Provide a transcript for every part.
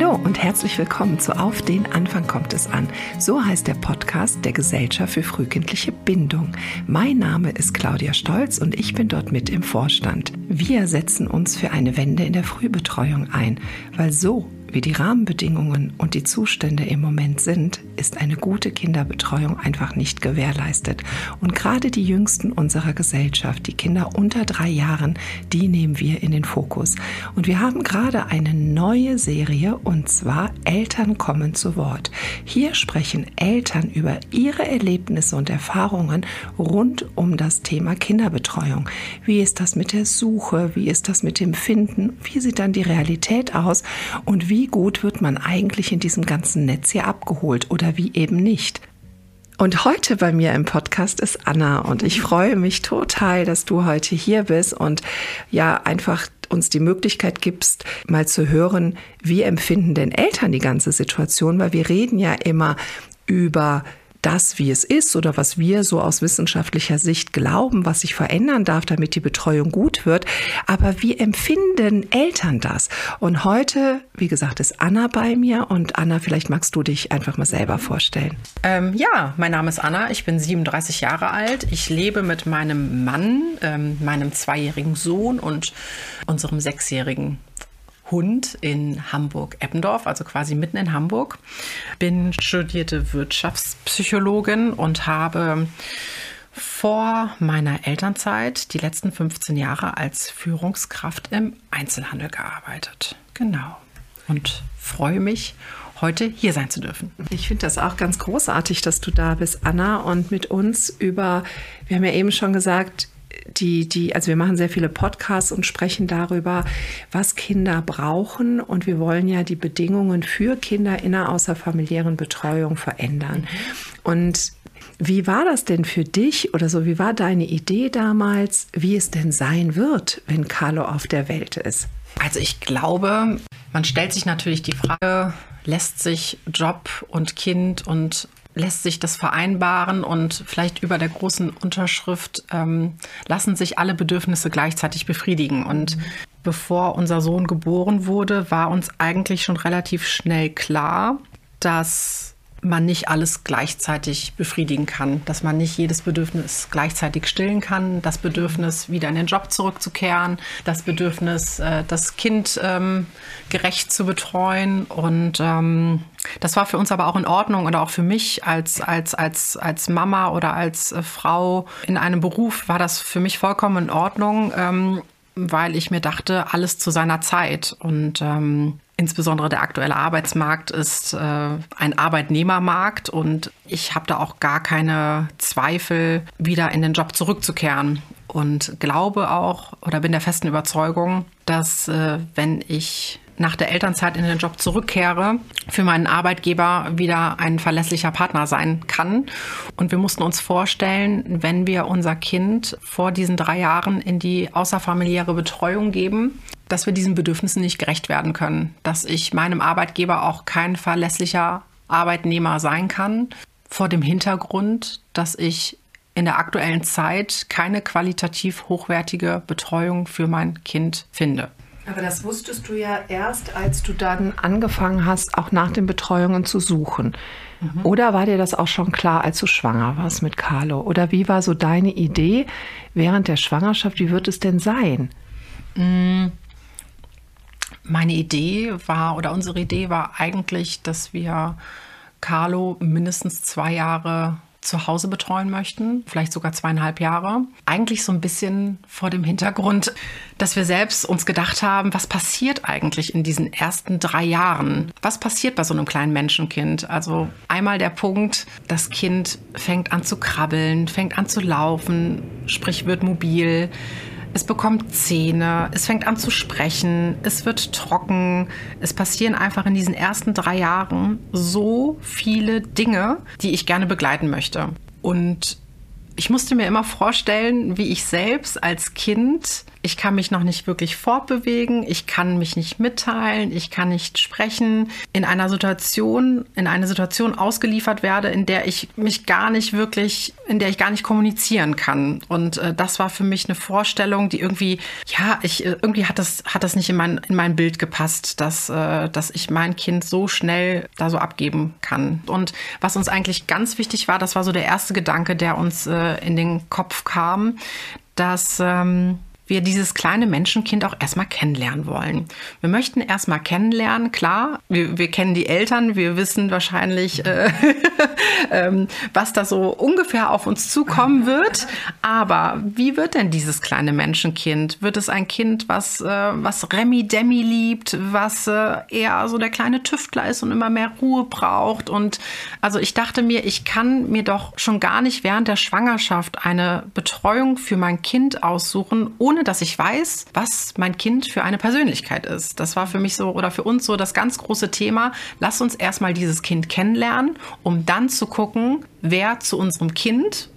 Hallo und herzlich willkommen zu Auf den Anfang kommt es an. So heißt der Podcast der Gesellschaft für frühkindliche Bindung. Mein Name ist Claudia Stolz und ich bin dort mit im Vorstand. Wir setzen uns für eine Wende in der Frühbetreuung ein, weil so wie die Rahmenbedingungen und die Zustände im Moment sind, ist eine gute Kinderbetreuung einfach nicht gewährleistet. Und gerade die Jüngsten unserer Gesellschaft, die Kinder unter drei Jahren, die nehmen wir in den Fokus. Und wir haben gerade eine neue Serie und zwar Eltern kommen zu Wort. Hier sprechen Eltern über ihre Erlebnisse und Erfahrungen rund um das Thema Kinderbetreuung. Wie ist das mit der Suche? Wie ist das mit dem Finden? Wie sieht dann die Realität aus? Und wie wie gut wird man eigentlich in diesem ganzen Netz hier abgeholt oder wie eben nicht. Und heute bei mir im Podcast ist Anna und ich freue mich total, dass du heute hier bist und ja einfach uns die Möglichkeit gibst, mal zu hören, wie empfinden denn Eltern die ganze Situation, weil wir reden ja immer über das, wie es ist oder was wir so aus wissenschaftlicher Sicht glauben, was sich verändern darf, damit die Betreuung gut wird. Aber wie empfinden Eltern das? Und heute, wie gesagt, ist Anna bei mir und Anna, vielleicht magst du dich einfach mal selber vorstellen. Ähm, ja, mein Name ist Anna, ich bin 37 Jahre alt. Ich lebe mit meinem Mann, ähm, meinem zweijährigen Sohn und unserem sechsjährigen Hund in Hamburg-Eppendorf, also quasi mitten in Hamburg. Bin studierte Wirtschaftspsychologin und habe vor meiner Elternzeit die letzten 15 Jahre als Führungskraft im Einzelhandel gearbeitet. Genau. Und freue mich, heute hier sein zu dürfen. Ich finde das auch ganz großartig, dass du da bist, Anna, und mit uns über, wir haben ja eben schon gesagt, die, die, also wir machen sehr viele Podcasts und sprechen darüber, was Kinder brauchen. Und wir wollen ja die Bedingungen für Kinder in einer außerfamiliären Betreuung verändern. Und wie war das denn für dich oder so? Wie war deine Idee damals, wie es denn sein wird, wenn Carlo auf der Welt ist? Also ich glaube, man stellt sich natürlich die Frage, lässt sich Job und Kind und lässt sich das vereinbaren und vielleicht über der großen Unterschrift ähm, lassen sich alle Bedürfnisse gleichzeitig befriedigen. Und mhm. bevor unser Sohn geboren wurde, war uns eigentlich schon relativ schnell klar, dass man nicht alles gleichzeitig befriedigen kann, dass man nicht jedes Bedürfnis gleichzeitig stillen kann, das Bedürfnis wieder in den Job zurückzukehren, das Bedürfnis, äh, das Kind ähm, gerecht zu betreuen. Und ähm, das war für uns aber auch in Ordnung oder auch für mich als, als, als, als Mama oder als äh, Frau in einem Beruf war das für mich vollkommen in Ordnung, ähm, weil ich mir dachte, alles zu seiner Zeit. Und Insbesondere der aktuelle Arbeitsmarkt ist äh, ein Arbeitnehmermarkt und ich habe da auch gar keine Zweifel, wieder in den Job zurückzukehren. Und glaube auch oder bin der festen Überzeugung, dass äh, wenn ich nach der Elternzeit in den Job zurückkehre, für meinen Arbeitgeber wieder ein verlässlicher Partner sein kann. Und wir mussten uns vorstellen, wenn wir unser Kind vor diesen drei Jahren in die außerfamiliäre Betreuung geben, dass wir diesen Bedürfnissen nicht gerecht werden können, dass ich meinem Arbeitgeber auch kein verlässlicher Arbeitnehmer sein kann, vor dem Hintergrund, dass ich in der aktuellen Zeit keine qualitativ hochwertige Betreuung für mein Kind finde. Aber das wusstest du ja erst, als du dann angefangen hast, auch nach den Betreuungen zu suchen. Mhm. Oder war dir das auch schon klar, als du schwanger warst mit Carlo? Oder wie war so deine Idee während der Schwangerschaft? Wie wird es denn sein? Mhm. Meine Idee war, oder unsere Idee war eigentlich, dass wir Carlo mindestens zwei Jahre zu Hause betreuen möchten, vielleicht sogar zweieinhalb Jahre. Eigentlich so ein bisschen vor dem Hintergrund, dass wir selbst uns gedacht haben, was passiert eigentlich in diesen ersten drei Jahren? Was passiert bei so einem kleinen Menschenkind? Also einmal der Punkt, das Kind fängt an zu krabbeln, fängt an zu laufen, sprich wird mobil es bekommt Zähne, es fängt an zu sprechen, es wird trocken. Es passieren einfach in diesen ersten drei Jahren so viele Dinge, die ich gerne begleiten möchte. Und ich musste mir immer vorstellen, wie ich selbst als Kind ich kann mich noch nicht wirklich fortbewegen, ich kann mich nicht mitteilen, ich kann nicht sprechen, in einer Situation, in eine Situation ausgeliefert werde, in der ich mich gar nicht wirklich, in der ich gar nicht kommunizieren kann. Und äh, das war für mich eine Vorstellung, die irgendwie, ja, ich äh, irgendwie hat das hat das nicht in mein in mein Bild gepasst, dass äh, dass ich mein Kind so schnell da so abgeben kann. Und was uns eigentlich ganz wichtig war, das war so der erste Gedanke, der uns äh, in den Kopf kam, dass ähm, wir dieses kleine Menschenkind auch erstmal kennenlernen wollen. Wir möchten erstmal kennenlernen, klar, wir, wir kennen die Eltern, wir wissen wahrscheinlich, äh, ähm, was da so ungefähr auf uns zukommen wird. Aber wie wird denn dieses kleine Menschenkind? Wird es ein Kind, was, äh, was Remi Demi liebt, was äh, eher so der kleine Tüftler ist und immer mehr Ruhe braucht? Und also ich dachte mir, ich kann mir doch schon gar nicht während der Schwangerschaft eine Betreuung für mein Kind aussuchen, ohne ohne dass ich weiß, was mein Kind für eine Persönlichkeit ist. Das war für mich so oder für uns so das ganz große Thema. Lass uns erstmal dieses Kind kennenlernen, um dann zu gucken, wer zu unserem Kind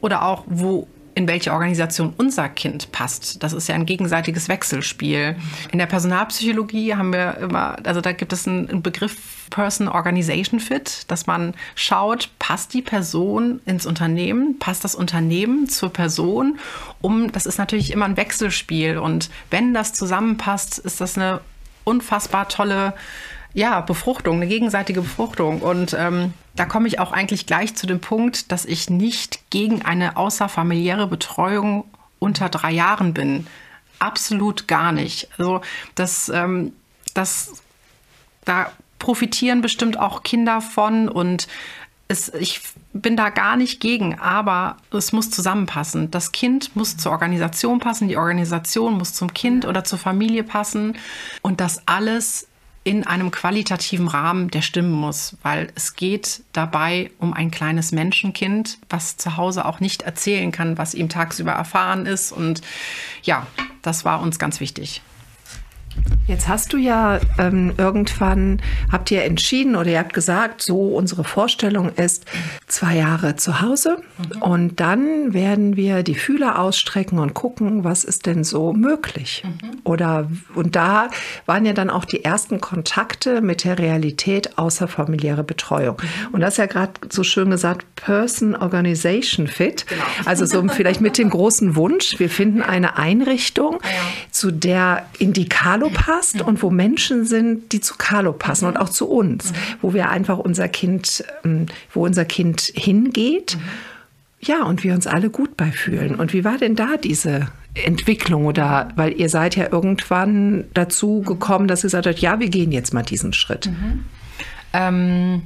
oder auch wo in welche Organisation unser Kind passt. Das ist ja ein gegenseitiges Wechselspiel. In der Personalpsychologie haben wir immer, also da gibt es einen Begriff Person Organization Fit, dass man schaut, passt die Person ins Unternehmen, passt das Unternehmen zur Person, um, das ist natürlich immer ein Wechselspiel und wenn das zusammenpasst, ist das eine unfassbar tolle ja, Befruchtung, eine gegenseitige Befruchtung. Und ähm, da komme ich auch eigentlich gleich zu dem Punkt, dass ich nicht gegen eine außerfamiliäre Betreuung unter drei Jahren bin. Absolut gar nicht. Also das, ähm, das, da profitieren bestimmt auch Kinder von und es, ich bin da gar nicht gegen, aber es muss zusammenpassen. Das Kind muss zur Organisation passen, die Organisation muss zum Kind oder zur Familie passen und das alles in einem qualitativen Rahmen, der stimmen muss, weil es geht dabei um ein kleines Menschenkind, was zu Hause auch nicht erzählen kann, was ihm tagsüber erfahren ist. Und ja, das war uns ganz wichtig. Jetzt hast du ja ähm, irgendwann, habt ihr entschieden oder ihr habt gesagt, so unsere Vorstellung ist zwei Jahre zu Hause mhm. und dann werden wir die Fühler ausstrecken und gucken, was ist denn so möglich. Mhm. Oder und da waren ja dann auch die ersten Kontakte mit der Realität außerfamiliäre Betreuung. Mhm. Und das ist ja gerade so schön gesagt, Person Organization Fit. Genau. Also so vielleicht mit dem großen Wunsch, wir finden eine Einrichtung, ja. zu der Indikator passt mhm. und wo Menschen sind, die zu Carlo passen und auch zu uns, wo wir einfach unser Kind, ähm, wo unser Kind hingeht. Ja, und wir uns alle gut beifühlen. Und wie war denn da diese Entwicklung oder weil ihr seid ja irgendwann dazu gekommen, dass ihr gesagt habt, ja, wir gehen jetzt mal diesen Schritt. Ähm,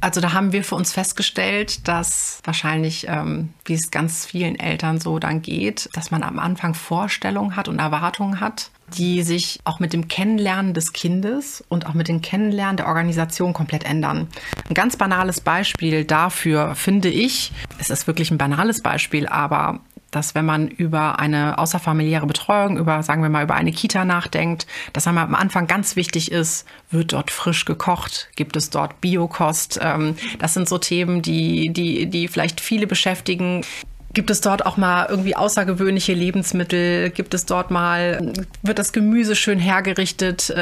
also da haben wir für uns festgestellt, dass wahrscheinlich, ähm, wie es ganz vielen Eltern so dann geht, dass man am Anfang Vorstellungen hat und Erwartungen hat, die sich auch mit dem Kennenlernen des Kindes und auch mit dem Kennenlernen der Organisation komplett ändern. Ein ganz banales Beispiel dafür finde ich, es ist wirklich ein banales Beispiel, aber dass wenn man über eine außerfamiliäre Betreuung, über, sagen wir mal, über eine Kita nachdenkt, dass einmal am Anfang ganz wichtig ist, wird dort frisch gekocht, gibt es dort Biokost. Ähm, das sind so Themen, die, die, die vielleicht viele beschäftigen. Gibt es dort auch mal irgendwie außergewöhnliche Lebensmittel? Gibt es dort mal, wird das Gemüse schön hergerichtet?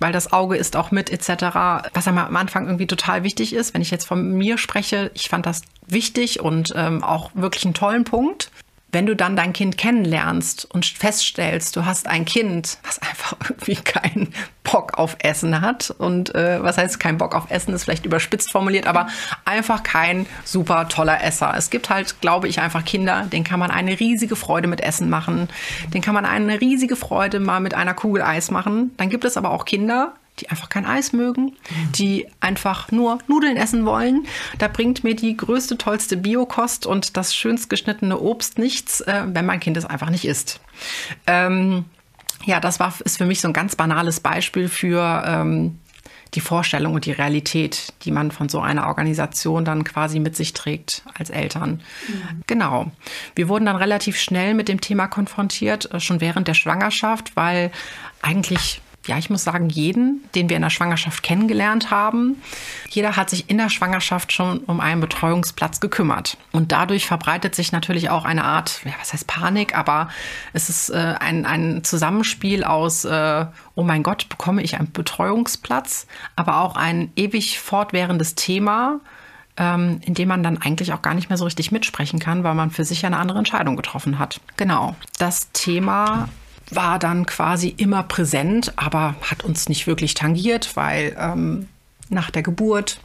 Weil das Auge ist auch mit etc. Was am Anfang irgendwie total wichtig ist. Wenn ich jetzt von mir spreche, ich fand das wichtig und ähm, auch wirklich einen tollen Punkt. Wenn du dann dein Kind kennenlernst und feststellst, du hast ein Kind, was einfach irgendwie keinen Bock auf Essen hat und äh, was heißt kein Bock auf Essen, ist vielleicht überspitzt formuliert, aber einfach kein super toller Esser. Es gibt halt, glaube ich, einfach Kinder, denen kann man eine riesige Freude mit Essen machen, den kann man eine riesige Freude mal mit einer Kugel Eis machen. Dann gibt es aber auch Kinder, die einfach kein Eis mögen, die einfach nur Nudeln essen wollen. Da bringt mir die größte, tollste Biokost und das schönst geschnittene Obst nichts, äh, wenn mein Kind es einfach nicht isst. Ähm, ja, das war, ist für mich so ein ganz banales Beispiel für ähm, die Vorstellung und die Realität, die man von so einer Organisation dann quasi mit sich trägt als Eltern. Mhm. Genau. Wir wurden dann relativ schnell mit dem Thema konfrontiert, äh, schon während der Schwangerschaft, weil eigentlich ja, ich muss sagen, jeden, den wir in der Schwangerschaft kennengelernt haben. Jeder hat sich in der Schwangerschaft schon um einen Betreuungsplatz gekümmert. Und dadurch verbreitet sich natürlich auch eine Art, ja, was heißt Panik, aber es ist äh, ein, ein Zusammenspiel aus, äh, oh mein Gott, bekomme ich einen Betreuungsplatz, aber auch ein ewig fortwährendes Thema, ähm, in dem man dann eigentlich auch gar nicht mehr so richtig mitsprechen kann, weil man für sich eine andere Entscheidung getroffen hat. Genau. Das Thema war dann quasi immer präsent, aber hat uns nicht wirklich tangiert, weil ähm, nach der Geburt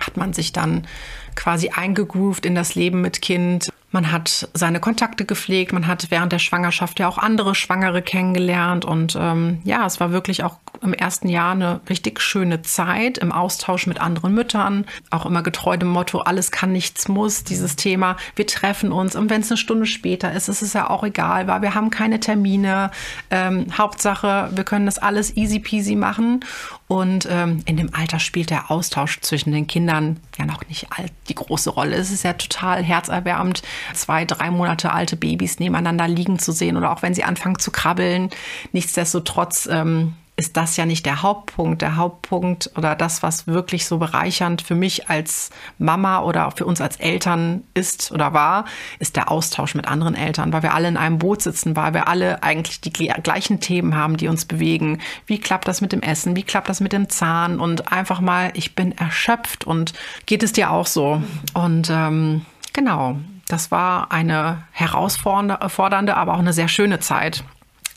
hat man sich dann quasi eingegroovt in das Leben mit Kind. Man hat seine Kontakte gepflegt, man hat während der Schwangerschaft ja auch andere Schwangere kennengelernt und ähm, ja, es war wirklich auch im ersten Jahr eine richtig schöne Zeit im Austausch mit anderen Müttern, auch immer getreu dem Motto, alles kann, nichts muss, dieses Thema, wir treffen uns und wenn es eine Stunde später ist, ist es ja auch egal, weil wir haben keine Termine, ähm, Hauptsache, wir können das alles easy peasy machen. Und ähm, in dem Alter spielt der Austausch zwischen den Kindern ja noch nicht die große Rolle. Es ist ja total herzerwärmend, zwei, drei Monate alte Babys nebeneinander liegen zu sehen oder auch wenn sie anfangen zu krabbeln. Nichtsdestotrotz ähm, ist das ja nicht der Hauptpunkt. Der Hauptpunkt oder das, was wirklich so bereichernd für mich als Mama oder für uns als Eltern ist oder war, ist der Austausch mit anderen Eltern, weil wir alle in einem Boot sitzen, weil wir alle eigentlich die gleichen Themen haben, die uns bewegen. Wie klappt das mit dem Essen? Wie klappt das mit dem Zahn? Und einfach mal, ich bin erschöpft und geht es dir auch so? Und ähm, genau, das war eine herausfordernde, aber auch eine sehr schöne Zeit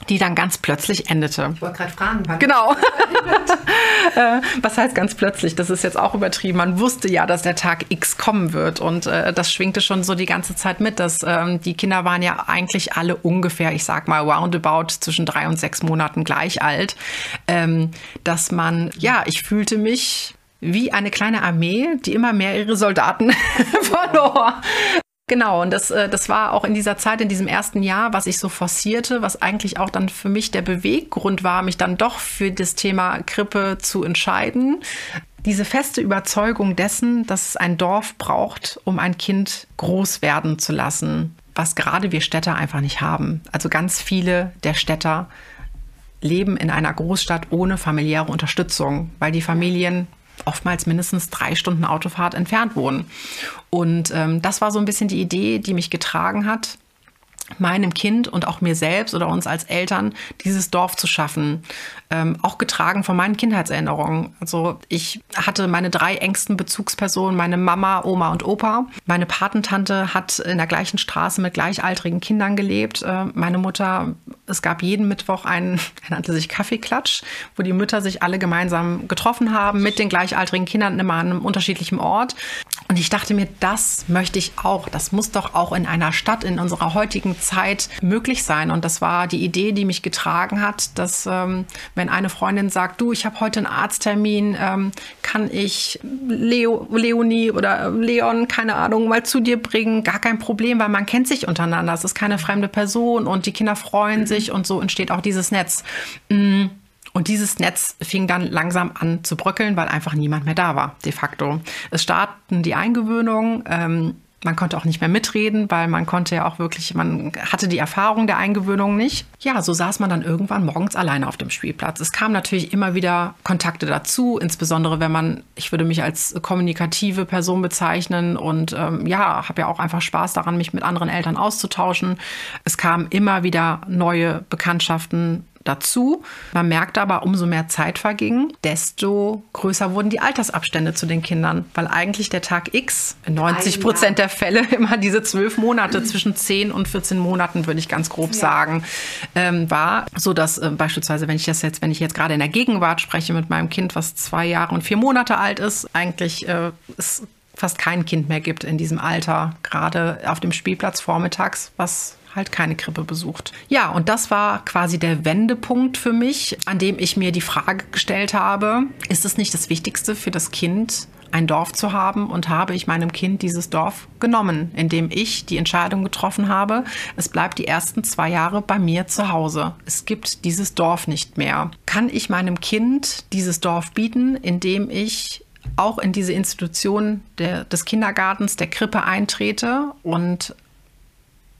die dann ganz plötzlich endete. Ich wollte gerade fragen. Wann genau. Äh, was heißt ganz plötzlich? Das ist jetzt auch übertrieben. Man wusste ja, dass der Tag X kommen wird und äh, das schwingte schon so die ganze Zeit mit. Dass ähm, die Kinder waren ja eigentlich alle ungefähr, ich sag mal roundabout zwischen drei und sechs Monaten gleich alt. Ähm, dass man, ja, ich fühlte mich wie eine kleine Armee, die immer mehr ihre Soldaten verlor. Genau, und das, äh, das war auch in dieser Zeit, in diesem ersten Jahr, was ich so forcierte, was eigentlich auch dann für mich der Beweggrund war, mich dann doch für das Thema Krippe zu entscheiden. Diese feste Überzeugung dessen, dass es ein Dorf braucht, um ein Kind groß werden zu lassen, was gerade wir Städter einfach nicht haben. Also ganz viele der Städter leben in einer Großstadt ohne familiäre Unterstützung, weil die Familien oftmals mindestens drei Stunden Autofahrt entfernt wohnen. Und ähm, das war so ein bisschen die Idee, die mich getragen hat, meinem Kind und auch mir selbst oder uns als Eltern dieses Dorf zu schaffen. Ähm, auch getragen von meinen Kindheitserinnerungen. Also ich hatte meine drei engsten Bezugspersonen, meine Mama, Oma und Opa. Meine Patentante hat in der gleichen Straße mit gleichaltrigen Kindern gelebt. Äh, meine Mutter, es gab jeden Mittwoch einen, er nannte sich Kaffeeklatsch, wo die Mütter sich alle gemeinsam getroffen haben mit den gleichaltrigen Kindern immer an einem unterschiedlichen Ort. Und ich dachte mir, das möchte ich auch. Das muss doch auch in einer Stadt in unserer heutigen Zeit möglich sein. Und das war die Idee, die mich getragen hat, dass ähm, wenn eine Freundin sagt, du, ich habe heute einen Arzttermin, ähm, kann ich Leo, Leonie oder Leon, keine Ahnung, mal zu dir bringen? Gar kein Problem, weil man kennt sich untereinander. Es ist keine fremde Person und die Kinder freuen sich und so entsteht auch dieses Netz. Mm. Und dieses Netz fing dann langsam an zu bröckeln, weil einfach niemand mehr da war, de facto. Es starten die Eingewöhnungen. Ähm, man konnte auch nicht mehr mitreden, weil man konnte ja auch wirklich, man hatte die Erfahrung der Eingewöhnung nicht. Ja, so saß man dann irgendwann morgens alleine auf dem Spielplatz. Es kamen natürlich immer wieder Kontakte dazu, insbesondere wenn man, ich würde mich als kommunikative Person bezeichnen und ähm, ja, habe ja auch einfach Spaß daran, mich mit anderen Eltern auszutauschen. Es kamen immer wieder neue Bekanntschaften dazu. Man merkte aber, umso mehr Zeit verging, desto größer wurden die Altersabstände zu den Kindern, weil eigentlich der Tag X in 90 Prozent der Fälle immer diese zwölf Monate zwischen 10 und 14 Monaten, würde ich ganz grob ja. sagen, ähm, war, so dass äh, beispielsweise, wenn ich das jetzt, wenn ich jetzt gerade in der Gegenwart spreche mit meinem Kind, was zwei Jahre und vier Monate alt ist, eigentlich äh, ist fast kein Kind mehr gibt in diesem Alter, gerade auf dem Spielplatz vormittags, was halt keine Krippe besucht. Ja, und das war quasi der Wendepunkt für mich, an dem ich mir die Frage gestellt habe, ist es nicht das Wichtigste für das Kind, ein Dorf zu haben und habe ich meinem Kind dieses Dorf genommen, indem ich die Entscheidung getroffen habe, es bleibt die ersten zwei Jahre bei mir zu Hause. Es gibt dieses Dorf nicht mehr. Kann ich meinem Kind dieses Dorf bieten, indem ich auch in diese Institution der, des Kindergartens, der Krippe eintrete und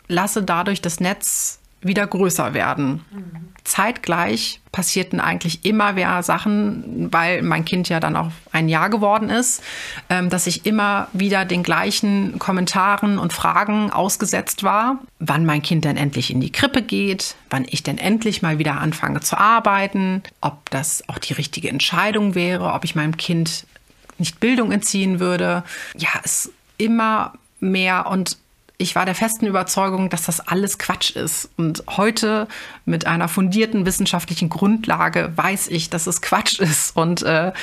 lasse dadurch das Netz wieder größer werden. Mhm. Zeitgleich passierten eigentlich immer mehr Sachen, weil mein Kind ja dann auch ein Jahr geworden ist, ähm, dass ich immer wieder den gleichen Kommentaren und Fragen ausgesetzt war, wann mein Kind denn endlich in die Krippe geht, wann ich denn endlich mal wieder anfange zu arbeiten, ob das auch die richtige Entscheidung wäre, ob ich meinem Kind nicht Bildung entziehen würde. Ja, es immer mehr und ich war der festen Überzeugung, dass das alles Quatsch ist. Und heute mit einer fundierten wissenschaftlichen Grundlage weiß ich, dass es Quatsch ist. Und äh,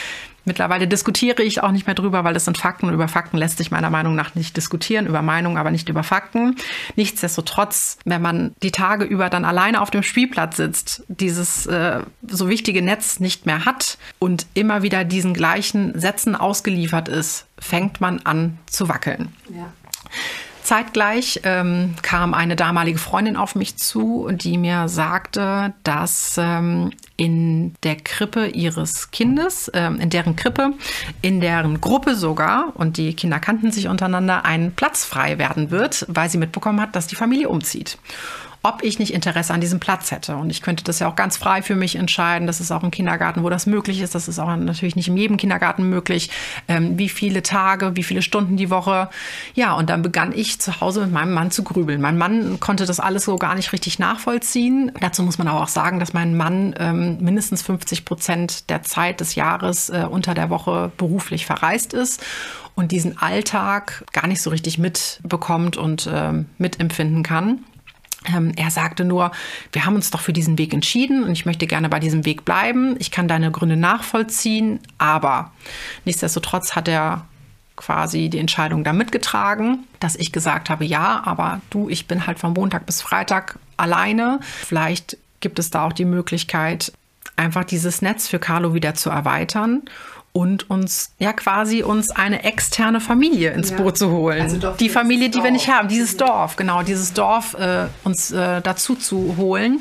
mittlerweile diskutiere ich auch nicht mehr drüber, weil es sind Fakten und über Fakten lässt sich meiner Meinung nach nicht diskutieren, über Meinungen, aber nicht über Fakten. Nichtsdestotrotz, wenn man die Tage über dann alleine auf dem Spielplatz sitzt, dieses äh, so wichtige Netz nicht mehr hat und immer wieder diesen gleichen Sätzen ausgeliefert ist, fängt man an zu wackeln. Ja. Zeitgleich ähm, kam eine damalige Freundin auf mich zu, die mir sagte, dass ähm, in der Krippe ihres Kindes, ähm, in deren Krippe, in deren Gruppe sogar, und die Kinder kannten sich untereinander, ein Platz frei werden wird, weil sie mitbekommen hat, dass die Familie umzieht ob ich nicht Interesse an diesem Platz hätte. Und ich könnte das ja auch ganz frei für mich entscheiden. Das ist auch ein Kindergarten, wo das möglich ist. Das ist auch natürlich nicht in jedem Kindergarten möglich. Ähm, wie viele Tage, wie viele Stunden die Woche. Ja, und dann begann ich zu Hause mit meinem Mann zu grübeln. Mein Mann konnte das alles so gar nicht richtig nachvollziehen. Dazu muss man aber auch sagen, dass mein Mann ähm, mindestens 50 Prozent der Zeit des Jahres äh, unter der Woche beruflich verreist ist und diesen Alltag gar nicht so richtig mitbekommt und ähm, mitempfinden kann. Ähm, er sagte nur, wir haben uns doch für diesen Weg entschieden und ich möchte gerne bei diesem Weg bleiben. Ich kann deine Gründe nachvollziehen, aber nichtsdestotrotz hat er quasi die Entscheidung da mitgetragen, dass ich gesagt habe, ja, aber du, ich bin halt von Montag bis Freitag alleine. Vielleicht gibt es da auch die Möglichkeit, einfach dieses Netz für Carlo wieder zu erweitern und uns ja quasi uns eine externe Familie ins ja. Boot zu holen. Also die Familie, die Dorf. wir nicht haben, dieses Dorf, genau, dieses Dorf äh, uns äh, dazu zu holen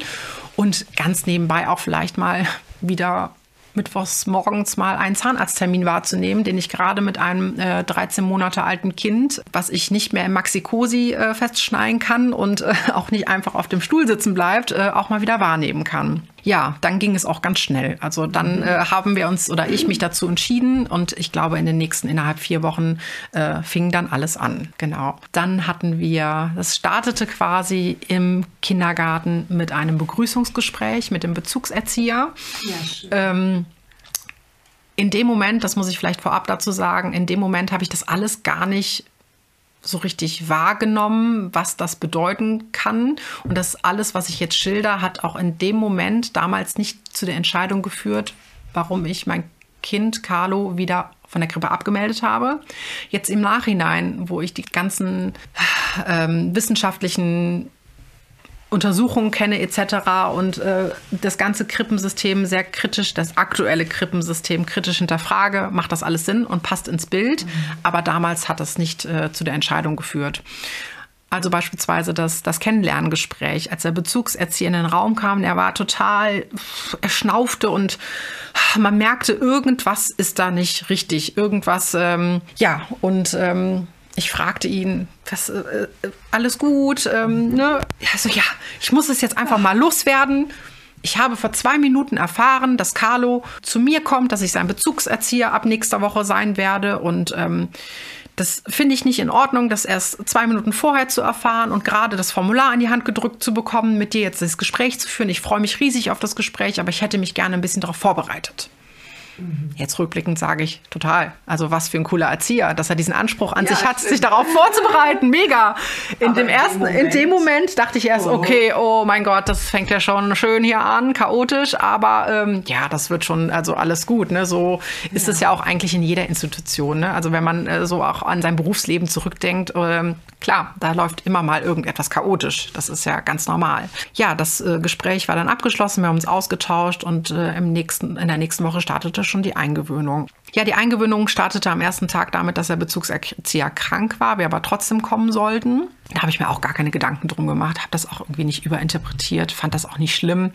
und ganz nebenbei auch vielleicht mal wieder mittwochs morgens mal einen Zahnarzttermin wahrzunehmen, den ich gerade mit einem äh, 13 Monate alten Kind, was ich nicht mehr im Maxi-Cosi äh, festschneiden kann und äh, auch nicht einfach auf dem Stuhl sitzen bleibt, äh, auch mal wieder wahrnehmen kann ja, dann ging es auch ganz schnell. Also dann mhm. äh, haben wir uns oder ich mich dazu entschieden und ich glaube, in den nächsten innerhalb vier Wochen äh, fing dann alles an. Genau. Dann hatten wir, das startete quasi im Kindergarten mit einem Begrüßungsgespräch mit dem Bezugserzieher. Ja, ähm, in dem Moment, das muss ich vielleicht vorab dazu sagen, in dem Moment habe ich das alles gar nicht so richtig wahrgenommen, was das bedeuten kann. Und das alles, was ich jetzt schilder, hat auch in dem Moment damals nicht zu der Entscheidung geführt, warum ich mein Kind Carlo wieder von der Grippe abgemeldet habe. Jetzt im Nachhinein, wo ich die ganzen ähm, wissenschaftlichen Untersuchungen kenne etc. und äh, das ganze Krippensystem sehr kritisch, das aktuelle Krippensystem kritisch hinterfrage, macht das alles Sinn und passt ins Bild. Mhm. Aber damals hat es nicht äh, zu der Entscheidung geführt. Also beispielsweise das, das Kennenlerngespräch, als der Bezugserzieher in den Raum kam, er war total, er schnaufte und man merkte, irgendwas ist da nicht richtig. Irgendwas, ähm, ja, und ähm, ich fragte ihn, was, äh, äh, alles gut? Ähm, ne? Also ja, ich muss es jetzt einfach mal loswerden. Ich habe vor zwei Minuten erfahren, dass Carlo zu mir kommt, dass ich sein Bezugserzieher ab nächster Woche sein werde. Und ähm, das finde ich nicht in Ordnung, das erst zwei Minuten vorher zu erfahren und gerade das Formular in die Hand gedrückt zu bekommen, mit dir jetzt das Gespräch zu führen. Ich freue mich riesig auf das Gespräch, aber ich hätte mich gerne ein bisschen darauf vorbereitet. Jetzt rückblickend sage ich total. Also was für ein cooler Erzieher, dass er diesen Anspruch an ja, sich hat, stimmt. sich darauf vorzubereiten. Mega. In dem in ersten, Moment. in dem Moment dachte ich erst, oh. okay, oh mein Gott, das fängt ja schon schön hier an, chaotisch, aber ähm, ja, das wird schon, also alles gut. Ne? So ist es ja auch eigentlich in jeder Institution. Ne? Also wenn man äh, so auch an sein Berufsleben zurückdenkt, ähm, klar, da läuft immer mal irgendetwas chaotisch. Das ist ja ganz normal. Ja, das äh, Gespräch war dann abgeschlossen, wir haben uns ausgetauscht und äh, im nächsten, in der nächsten Woche startete startete schon die Eingewöhnung. Ja, die Eingewöhnung startete am ersten Tag damit, dass der Bezugserzieher krank war, wir aber trotzdem kommen sollten. Da habe ich mir auch gar keine Gedanken drum gemacht, habe das auch irgendwie nicht überinterpretiert, fand das auch nicht schlimm.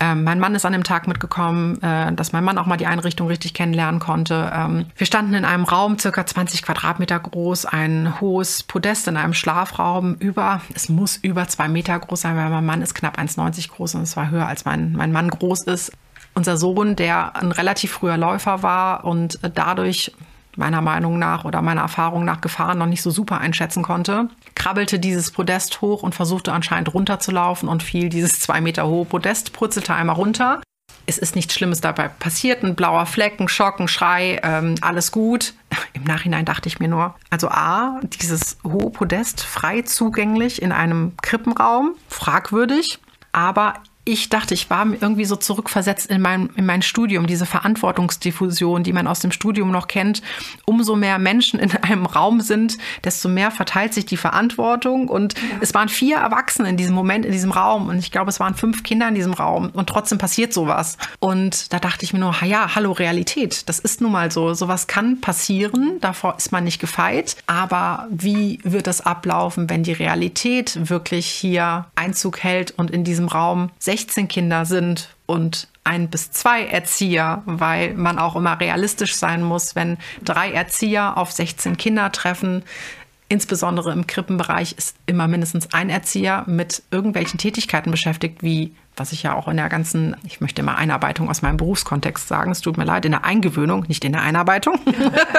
Ähm, mein Mann ist an dem Tag mitgekommen, äh, dass mein Mann auch mal die Einrichtung richtig kennenlernen konnte. Ähm, wir standen in einem Raum, circa 20 Quadratmeter groß, ein hohes Podest in einem Schlafraum über, es muss über zwei Meter groß sein, weil mein Mann ist knapp 1,90 groß und es war höher als mein, mein Mann groß ist unser Sohn, der ein relativ früher Läufer war und dadurch meiner Meinung nach oder meiner Erfahrung nach Gefahren noch nicht so super einschätzen konnte, krabbelte dieses Podest hoch und versuchte anscheinend runterzulaufen und fiel dieses zwei Meter hohe Podest, purzelte einmal runter. Es ist nichts Schlimmes dabei passiert, ein blauer Fleck, ein Schock, ein Schrei, ähm, alles gut. Im Nachhinein dachte ich mir nur, also A, dieses hohe Podest frei zugänglich in einem Krippenraum, fragwürdig, aber ich dachte, ich war irgendwie so zurückversetzt in mein, in mein Studium, diese Verantwortungsdiffusion, die man aus dem Studium noch kennt. Umso mehr Menschen in einem Raum sind, desto mehr verteilt sich die Verantwortung. Und ja. es waren vier Erwachsene in diesem Moment, in diesem Raum. Und ich glaube, es waren fünf Kinder in diesem Raum. Und trotzdem passiert sowas. Und da dachte ich mir nur, ja, hallo Realität. Das ist nun mal so. Sowas kann passieren. Davor ist man nicht gefeit. Aber wie wird das ablaufen, wenn die Realität wirklich hier Einzug hält und in diesem Raum 16 Kinder sind und ein bis zwei Erzieher, weil man auch immer realistisch sein muss, wenn drei Erzieher auf 16 Kinder treffen. Insbesondere im Krippenbereich ist immer mindestens ein Erzieher mit irgendwelchen Tätigkeiten beschäftigt, wie was ich ja auch in der ganzen, ich möchte mal Einarbeitung aus meinem Berufskontext sagen, es tut mir leid, in der Eingewöhnung, nicht in der Einarbeitung,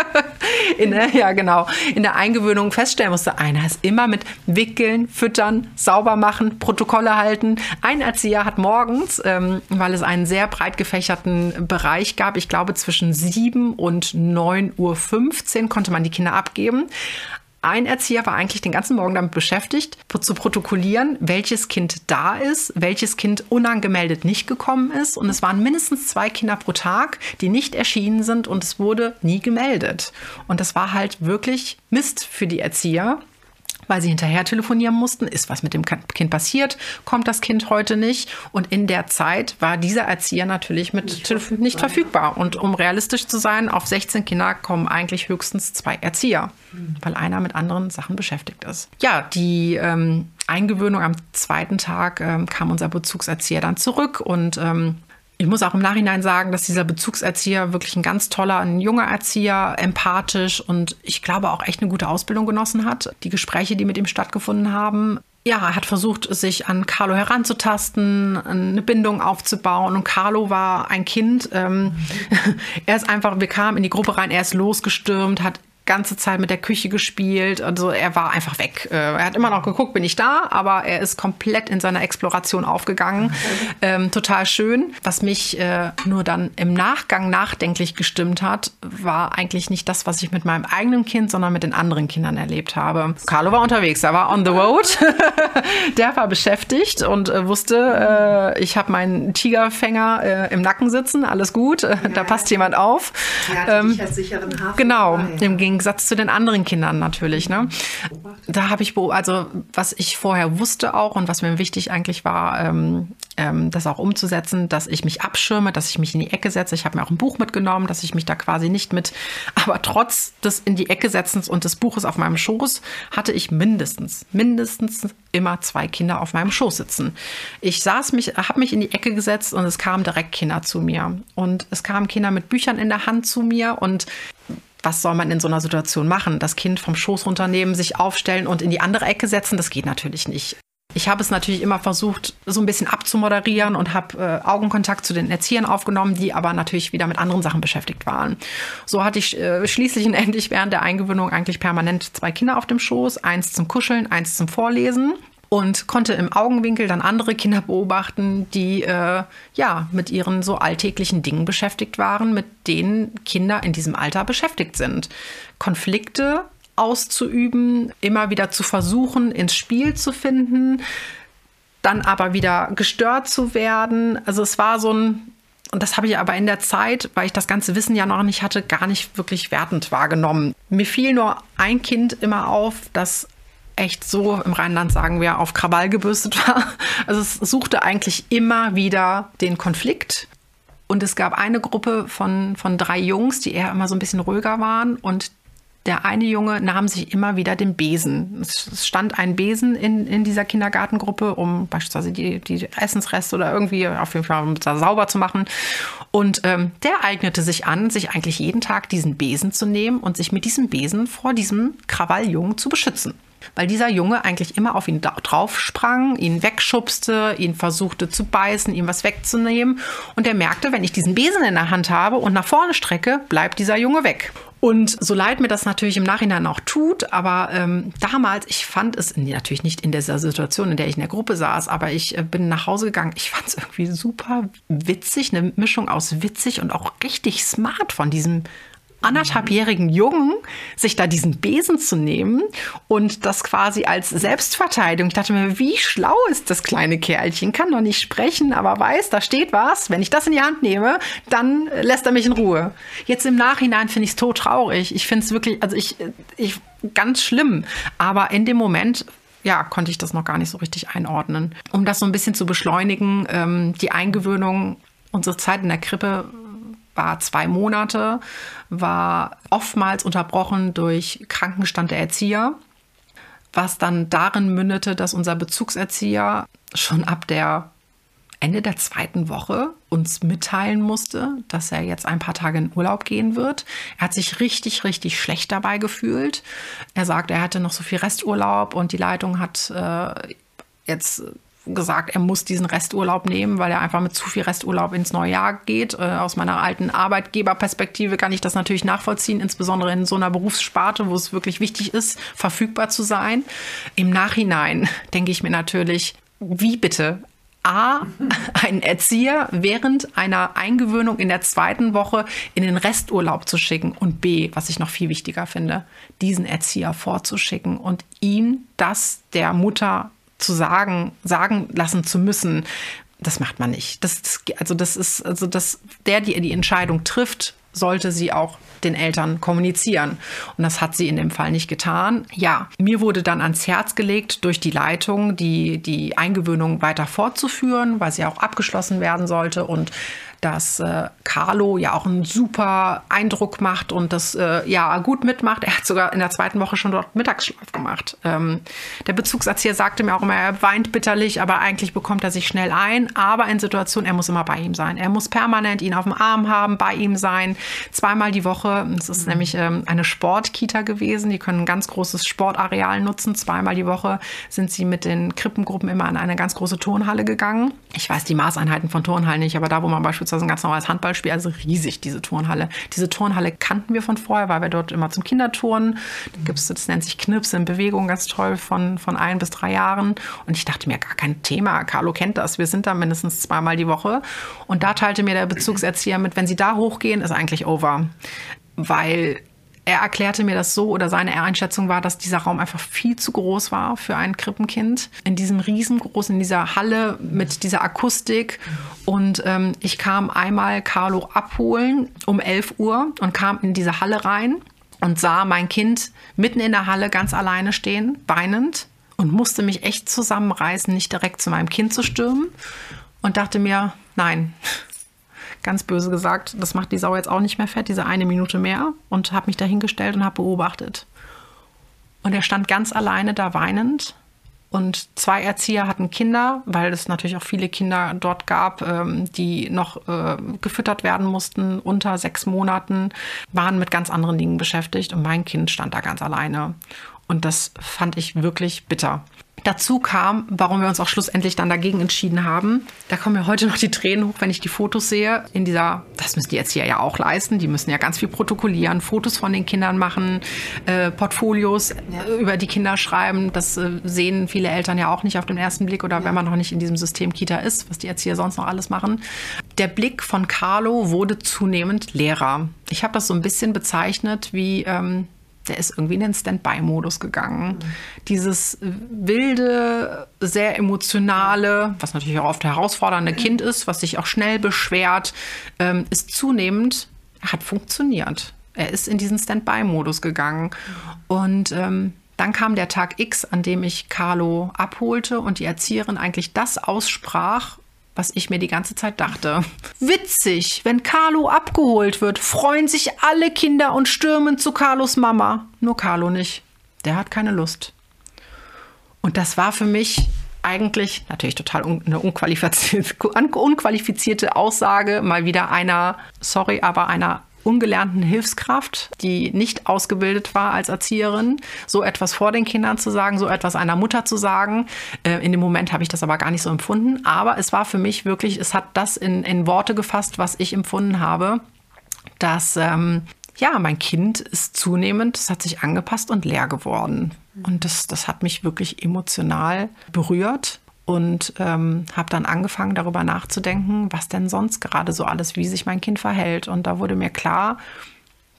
in der, ja genau, in der Eingewöhnung feststellen musste, einer ist immer mit Wickeln, Füttern, sauber machen, Protokolle halten. Ein Erzieher hat morgens, ähm, weil es einen sehr breit gefächerten Bereich gab, ich glaube zwischen 7 und 9.15 Uhr konnte man die Kinder abgeben, ein Erzieher war eigentlich den ganzen Morgen damit beschäftigt, zu protokollieren, welches Kind da ist, welches Kind unangemeldet nicht gekommen ist. Und es waren mindestens zwei Kinder pro Tag, die nicht erschienen sind und es wurde nie gemeldet. Und das war halt wirklich Mist für die Erzieher weil sie hinterher telefonieren mussten, ist was mit dem Kind passiert, kommt das Kind heute nicht. Und in der Zeit war dieser Erzieher natürlich mit nicht, verfügbar. nicht verfügbar. Und um realistisch zu sein, auf 16 Kinder kommen eigentlich höchstens zwei Erzieher, mhm. weil einer mit anderen Sachen beschäftigt ist. Ja, die ähm, Eingewöhnung am zweiten Tag ähm, kam unser Bezugserzieher dann zurück und ähm, ich muss auch im Nachhinein sagen, dass dieser Bezugserzieher wirklich ein ganz toller, ein junger Erzieher, empathisch und ich glaube auch echt eine gute Ausbildung genossen hat. Die Gespräche, die mit ihm stattgefunden haben, ja, er hat versucht, sich an Carlo heranzutasten, eine Bindung aufzubauen. Und Carlo war ein Kind. Ähm, er ist einfach, wir kamen in die Gruppe rein, er ist losgestürmt, hat ganze Zeit mit der Küche gespielt. Also er war einfach weg. Äh, er hat immer noch geguckt, bin ich da, aber er ist komplett in seiner Exploration aufgegangen. Ähm, total schön. Was mich äh, nur dann im Nachgang nachdenklich gestimmt hat, war eigentlich nicht das, was ich mit meinem eigenen Kind, sondern mit den anderen Kindern erlebt habe. Carlo war unterwegs, er war on the road. der war beschäftigt und äh, wusste, äh, ich habe meinen Tigerfänger äh, im Nacken sitzen, alles gut, ja, da passt jemand auf. Er ähm, sicheren Hafen genau, im Gegensatz zu den anderen Kindern natürlich. Ne? Da habe ich, also was ich vorher wusste auch und was mir wichtig eigentlich war, ähm, ähm, das auch umzusetzen, dass ich mich abschirme, dass ich mich in die Ecke setze. Ich habe mir auch ein Buch mitgenommen, dass ich mich da quasi nicht mit, aber trotz des in die Ecke setzens und des Buches auf meinem Schoß hatte ich mindestens, mindestens immer zwei Kinder auf meinem Schoß sitzen. Ich saß mich, habe mich in die Ecke gesetzt und es kamen direkt Kinder zu mir und es kamen Kinder mit Büchern in der Hand zu mir und was soll man in so einer Situation machen? Das Kind vom Schoß runternehmen, sich aufstellen und in die andere Ecke setzen, das geht natürlich nicht. Ich habe es natürlich immer versucht, so ein bisschen abzumoderieren und habe äh, Augenkontakt zu den Erziehern aufgenommen, die aber natürlich wieder mit anderen Sachen beschäftigt waren. So hatte ich äh, schließlich und endlich während der Eingewöhnung eigentlich permanent zwei Kinder auf dem Schoß, eins zum Kuscheln, eins zum Vorlesen und konnte im Augenwinkel dann andere Kinder beobachten, die äh, ja mit ihren so alltäglichen Dingen beschäftigt waren, mit denen Kinder in diesem Alter beschäftigt sind. Konflikte auszuüben, immer wieder zu versuchen, ins Spiel zu finden, dann aber wieder gestört zu werden. Also es war so ein und das habe ich aber in der Zeit, weil ich das ganze Wissen ja noch nicht hatte, gar nicht wirklich wertend wahrgenommen. Mir fiel nur ein Kind immer auf, das echt so, im Rheinland sagen wir, auf Krawall gebürstet war. Also es suchte eigentlich immer wieder den Konflikt Und es gab eine Gruppe von, von drei Jungs, die eher immer so ein bisschen ruhiger waren. Und der eine Junge nahm sich immer wieder den Besen. Es stand ein Besen in, in dieser Kindergartengruppe, um beispielsweise die, die Essensreste oder irgendwie auf jeden Fall sauber zu machen. Und ähm, der eignete sich an, sich eigentlich jeden Tag diesen Besen zu nehmen und sich mit diesem Besen vor diesem Krawalljungen zu beschützen weil dieser Junge eigentlich immer auf ihn drauf sprang, ihn wegschubste, ihn versuchte zu beißen, ihm was wegzunehmen. Und er merkte, wenn ich diesen Besen in der Hand habe und nach vorne strecke, bleibt dieser Junge weg. Und so leid mir das natürlich im Nachhinein auch tut, aber ähm, damals, ich fand es natürlich nicht in dieser Situation, in der ich in der Gruppe saß, aber ich äh, bin nach Hause gegangen. Ich fand es irgendwie super witzig, eine Mischung aus witzig und auch richtig smart von diesem anderthalbjährigen Jungen, sich da diesen Besen zu nehmen und das quasi als Selbstverteidigung. Ich dachte mir, wie schlau ist das kleine Kerlchen? Kann doch nicht sprechen, aber weiß, da steht was. Wenn ich das in die Hand nehme, dann lässt er mich in Ruhe. Jetzt im Nachhinein finde ich es todtraurig. Ich finde es wirklich, also ich, ich, ganz schlimm. Aber in dem Moment ja, konnte ich das noch gar nicht so richtig einordnen. Um das so ein bisschen zu beschleunigen, ähm, die Eingewöhnung, unsere Zeit in der Krippe war zwei Monate, war oftmals unterbrochen durch Krankenstand der Erzieher, was dann darin mündete, dass unser Bezugserzieher schon ab der Ende der zweiten Woche uns mitteilen musste, dass er jetzt ein paar Tage in Urlaub gehen wird. Er hat sich richtig, richtig schlecht dabei gefühlt. Er sagt, er hatte noch so viel Resturlaub und die Leitung hat äh, jetzt gesagt, er muss diesen Resturlaub nehmen, weil er einfach mit zu viel Resturlaub ins neue Jahr geht. Äh, aus meiner alten Arbeitgeberperspektive kann ich das natürlich nachvollziehen, insbesondere in so einer Berufssparte, wo es wirklich wichtig ist, verfügbar zu sein. Im Nachhinein denke ich mir natürlich, wie bitte? A, einen Erzieher während einer Eingewöhnung in der zweiten Woche in den Resturlaub zu schicken und B, was ich noch viel wichtiger finde, diesen Erzieher vorzuschicken und ihn das der Mutter zu sagen, sagen lassen zu müssen, das macht man nicht. Das, also das ist, also das, der, die die Entscheidung trifft, sollte sie auch den Eltern kommunizieren. Und das hat sie in dem Fall nicht getan. Ja, mir wurde dann ans Herz gelegt, durch die Leitung die, die Eingewöhnung weiter fortzuführen, weil sie auch abgeschlossen werden sollte. Und dass äh, Carlo ja auch einen super Eindruck macht und das äh, ja gut mitmacht. Er hat sogar in der zweiten Woche schon dort Mittagsschlaf gemacht. Ähm, der Bezugserzieher sagte mir auch immer, er weint bitterlich, aber eigentlich bekommt er sich schnell ein. Aber in Situationen, er muss immer bei ihm sein. Er muss permanent ihn auf dem Arm haben, bei ihm sein, zweimal die Woche. Es ist mhm. nämlich ähm, eine Sportkita gewesen. Die können ein ganz großes Sportareal nutzen. Zweimal die Woche sind sie mit den Krippengruppen immer in eine ganz große Turnhalle gegangen. Ich weiß die Maßeinheiten von Turnhallen nicht, aber da, wo man beispielsweise beispielsweise ein ganz normales Handballspiel, also riesig, diese Turnhalle. Diese Turnhalle kannten wir von vorher, weil wir dort immer zum Kinderturnen. Da gibt es, das nennt sich Knips in Bewegung, ganz toll, von, von ein bis drei Jahren. Und ich dachte mir, gar kein Thema. Carlo kennt das. Wir sind da mindestens zweimal die Woche. Und da teilte mir der Bezugserzieher mit, wenn Sie da hochgehen, ist eigentlich over. Weil er erklärte mir das so oder seine Einschätzung war, dass dieser Raum einfach viel zu groß war für ein Krippenkind. In diesem riesengroßen, in dieser Halle mit dieser Akustik. Und ähm, ich kam einmal Carlo abholen um 11 Uhr und kam in diese Halle rein und sah mein Kind mitten in der Halle ganz alleine stehen, weinend und musste mich echt zusammenreißen, nicht direkt zu meinem Kind zu stürmen und dachte mir, nein, ganz böse gesagt, das macht die Sau jetzt auch nicht mehr fett, diese eine Minute mehr. Und habe mich dahingestellt und habe beobachtet. Und er stand ganz alleine da weinend. Und zwei Erzieher hatten Kinder, weil es natürlich auch viele Kinder dort gab, ähm, die noch äh, gefüttert werden mussten, unter sechs Monaten, waren mit ganz anderen Dingen beschäftigt. Und mein Kind stand da ganz alleine. Und das fand ich wirklich bitter. Dazu kam, warum wir uns auch schlussendlich dann dagegen entschieden haben. Da kommen mir heute noch die Tränen hoch, wenn ich die Fotos sehe. In dieser, das müssen die Erzieher ja auch leisten. Die müssen ja ganz viel protokollieren, Fotos von den Kindern machen, äh, Portfolios äh, über die Kinder schreiben. Das äh, sehen viele Eltern ja auch nicht auf den ersten Blick oder wenn man noch nicht in diesem System Kita ist, was die Erzieher sonst noch alles machen. Der Blick von Carlo wurde zunehmend leerer. Ich habe das so ein bisschen bezeichnet wie ähm, der ist irgendwie in den Standby-Modus gegangen. Mhm. Dieses wilde, sehr emotionale, was natürlich auch oft herausfordernde Kind ist, was sich auch schnell beschwert, ähm, ist zunehmend, hat funktioniert. Er ist in diesen Standby-Modus gegangen. Und ähm, dann kam der Tag X, an dem ich Carlo abholte und die Erzieherin eigentlich das aussprach, was ich mir die ganze Zeit dachte. Witzig, wenn Carlo abgeholt wird, freuen sich alle Kinder und stürmen zu Carlos Mama. Nur Carlo nicht. Der hat keine Lust. Und das war für mich eigentlich natürlich total un eine unqualifizierte, unqualifizierte Aussage, mal wieder einer, sorry, aber einer ungelernten Hilfskraft, die nicht ausgebildet war als Erzieherin, so etwas vor den Kindern zu sagen, so etwas einer Mutter zu sagen. Äh, in dem Moment habe ich das aber gar nicht so empfunden. Aber es war für mich wirklich, es hat das in, in Worte gefasst, was ich empfunden habe, dass ähm, ja, mein Kind ist zunehmend, es hat sich angepasst und leer geworden. Und das, das hat mich wirklich emotional berührt und ähm, habe dann angefangen darüber nachzudenken, was denn sonst gerade so alles, wie sich mein Kind verhält. Und da wurde mir klar,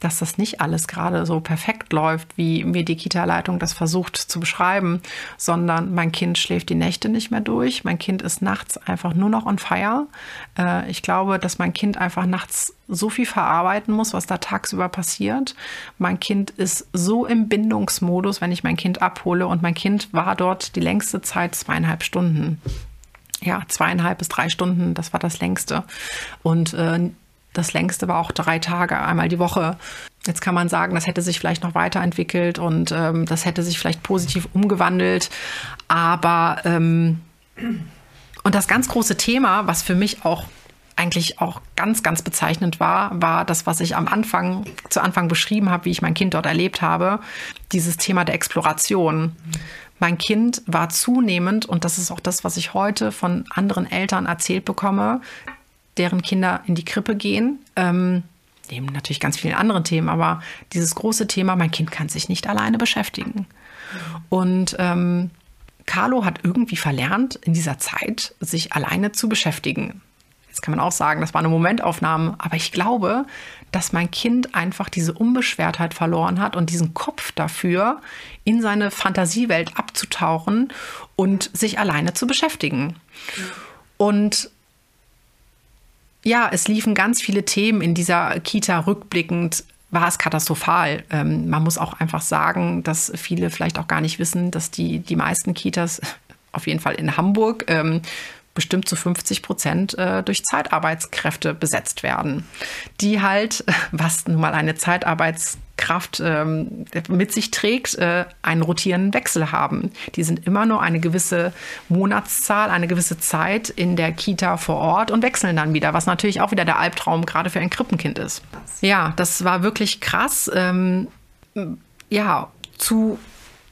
dass das nicht alles gerade so perfekt läuft, wie mir die Kita-Leitung das versucht zu beschreiben, sondern mein Kind schläft die Nächte nicht mehr durch. Mein Kind ist nachts einfach nur noch on fire. Äh, ich glaube, dass mein Kind einfach nachts so viel verarbeiten muss, was da tagsüber passiert. Mein Kind ist so im Bindungsmodus, wenn ich mein Kind abhole. Und mein Kind war dort die längste Zeit zweieinhalb Stunden ja, zweieinhalb bis drei Stunden, das war das längste. Und äh, das längste war auch drei Tage, einmal die Woche. Jetzt kann man sagen, das hätte sich vielleicht noch weiterentwickelt und ähm, das hätte sich vielleicht positiv umgewandelt. Aber ähm, und das ganz große Thema, was für mich auch eigentlich auch ganz, ganz bezeichnend war, war das, was ich am Anfang, zu Anfang beschrieben habe, wie ich mein Kind dort erlebt habe, dieses Thema der Exploration. Mein Kind war zunehmend, und das ist auch das, was ich heute von anderen Eltern erzählt bekomme, deren Kinder in die Krippe gehen. Ähm, neben natürlich ganz vielen anderen Themen, aber dieses große Thema, mein Kind kann sich nicht alleine beschäftigen. Und ähm, Carlo hat irgendwie verlernt, in dieser Zeit sich alleine zu beschäftigen. Jetzt kann man auch sagen, das war eine Momentaufnahme, aber ich glaube, dass mein Kind einfach diese Unbeschwertheit verloren hat und diesen Kopf dafür, in seine Fantasiewelt abzutauchen und sich alleine zu beschäftigen. Und ja, es liefen ganz viele Themen in dieser Kita rückblickend war es katastrophal. Ähm, man muss auch einfach sagen, dass viele vielleicht auch gar nicht wissen, dass die, die meisten Kitas, auf jeden Fall in Hamburg, ähm, bestimmt zu 50 Prozent äh, durch Zeitarbeitskräfte besetzt werden, die halt, was nun mal eine Zeitarbeitskraft ähm, mit sich trägt, äh, einen rotierenden Wechsel haben. Die sind immer nur eine gewisse Monatszahl, eine gewisse Zeit in der Kita vor Ort und wechseln dann wieder, was natürlich auch wieder der Albtraum gerade für ein Krippenkind ist. Ja, das war wirklich krass. Ähm, ja, zu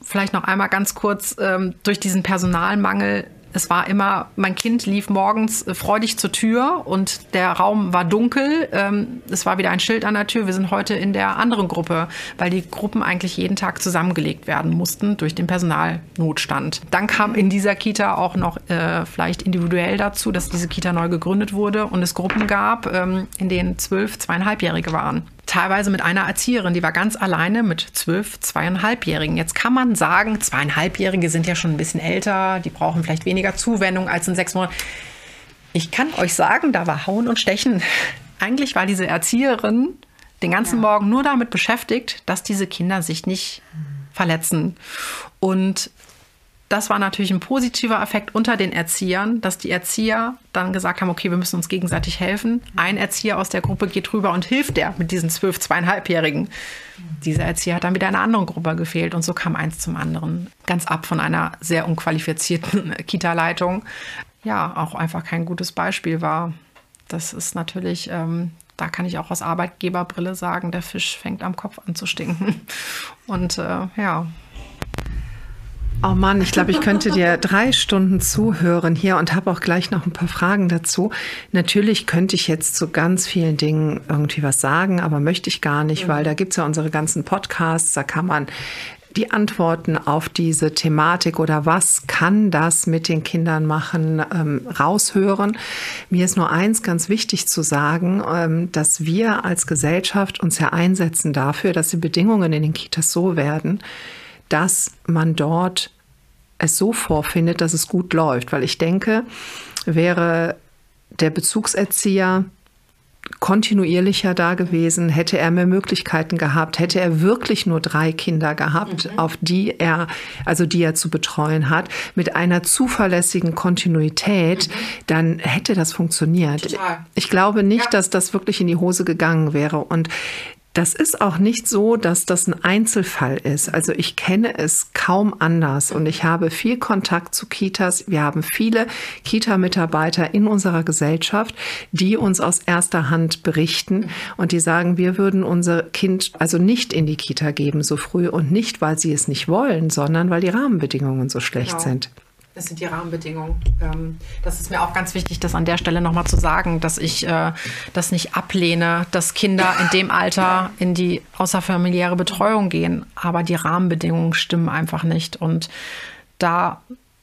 vielleicht noch einmal ganz kurz ähm, durch diesen Personalmangel es war immer, mein Kind lief morgens äh, freudig zur Tür und der Raum war dunkel. Ähm, es war wieder ein Schild an der Tür. Wir sind heute in der anderen Gruppe, weil die Gruppen eigentlich jeden Tag zusammengelegt werden mussten durch den Personalnotstand. Dann kam in dieser Kita auch noch äh, vielleicht individuell dazu, dass diese Kita neu gegründet wurde und es Gruppen gab, ähm, in denen zwölf, zweieinhalbjährige waren teilweise mit einer Erzieherin, die war ganz alleine mit zwölf, zweieinhalbjährigen. Jetzt kann man sagen, zweieinhalbjährige sind ja schon ein bisschen älter, die brauchen vielleicht weniger Zuwendung als in sechs Monaten. Ich kann euch sagen, da war Hauen und Stechen. Eigentlich war diese Erzieherin den ganzen ja. Morgen nur damit beschäftigt, dass diese Kinder sich nicht verletzen. Und das war natürlich ein positiver Effekt unter den Erziehern, dass die Erzieher dann gesagt haben, okay, wir müssen uns gegenseitig helfen. Ein Erzieher aus der Gruppe geht rüber und hilft der mit diesen zwölf, zweieinhalbjährigen. Dieser Erzieher hat dann wieder einer anderen Gruppe gefehlt und so kam eins zum anderen. Ganz ab von einer sehr unqualifizierten Kita-Leitung. Ja, auch einfach kein gutes Beispiel war. Das ist natürlich, ähm, da kann ich auch aus Arbeitgeberbrille sagen, der Fisch fängt am Kopf an zu stinken. Und äh, ja, Oh Mann, ich glaube, ich könnte dir drei Stunden zuhören hier und habe auch gleich noch ein paar Fragen dazu. Natürlich könnte ich jetzt zu ganz vielen Dingen irgendwie was sagen, aber möchte ich gar nicht, weil da gibt's ja unsere ganzen Podcasts, da kann man die Antworten auf diese Thematik oder was kann das mit den Kindern machen, ähm, raushören. Mir ist nur eins ganz wichtig zu sagen, ähm, dass wir als Gesellschaft uns ja einsetzen dafür, dass die Bedingungen in den Kitas so werden, dass man dort es so vorfindet, dass es gut läuft. Weil ich denke, wäre der Bezugserzieher kontinuierlicher da gewesen, hätte er mehr Möglichkeiten gehabt, hätte er wirklich nur drei Kinder gehabt, mhm. auf die er, also die er zu betreuen hat, mit einer zuverlässigen Kontinuität, mhm. dann hätte das funktioniert. Total. Ich glaube nicht, ja. dass das wirklich in die Hose gegangen wäre. Und das ist auch nicht so, dass das ein Einzelfall ist. Also ich kenne es kaum anders und ich habe viel Kontakt zu Kitas. Wir haben viele Kita-Mitarbeiter in unserer Gesellschaft, die uns aus erster Hand berichten und die sagen, wir würden unser Kind also nicht in die Kita geben so früh und nicht, weil sie es nicht wollen, sondern weil die Rahmenbedingungen so schlecht genau. sind. Das sind die Rahmenbedingungen. Ähm, das ist mir auch ganz wichtig, das an der Stelle nochmal zu sagen, dass ich äh, das nicht ablehne, dass Kinder in dem Alter in die außerfamiliäre Betreuung gehen. Aber die Rahmenbedingungen stimmen einfach nicht. Und da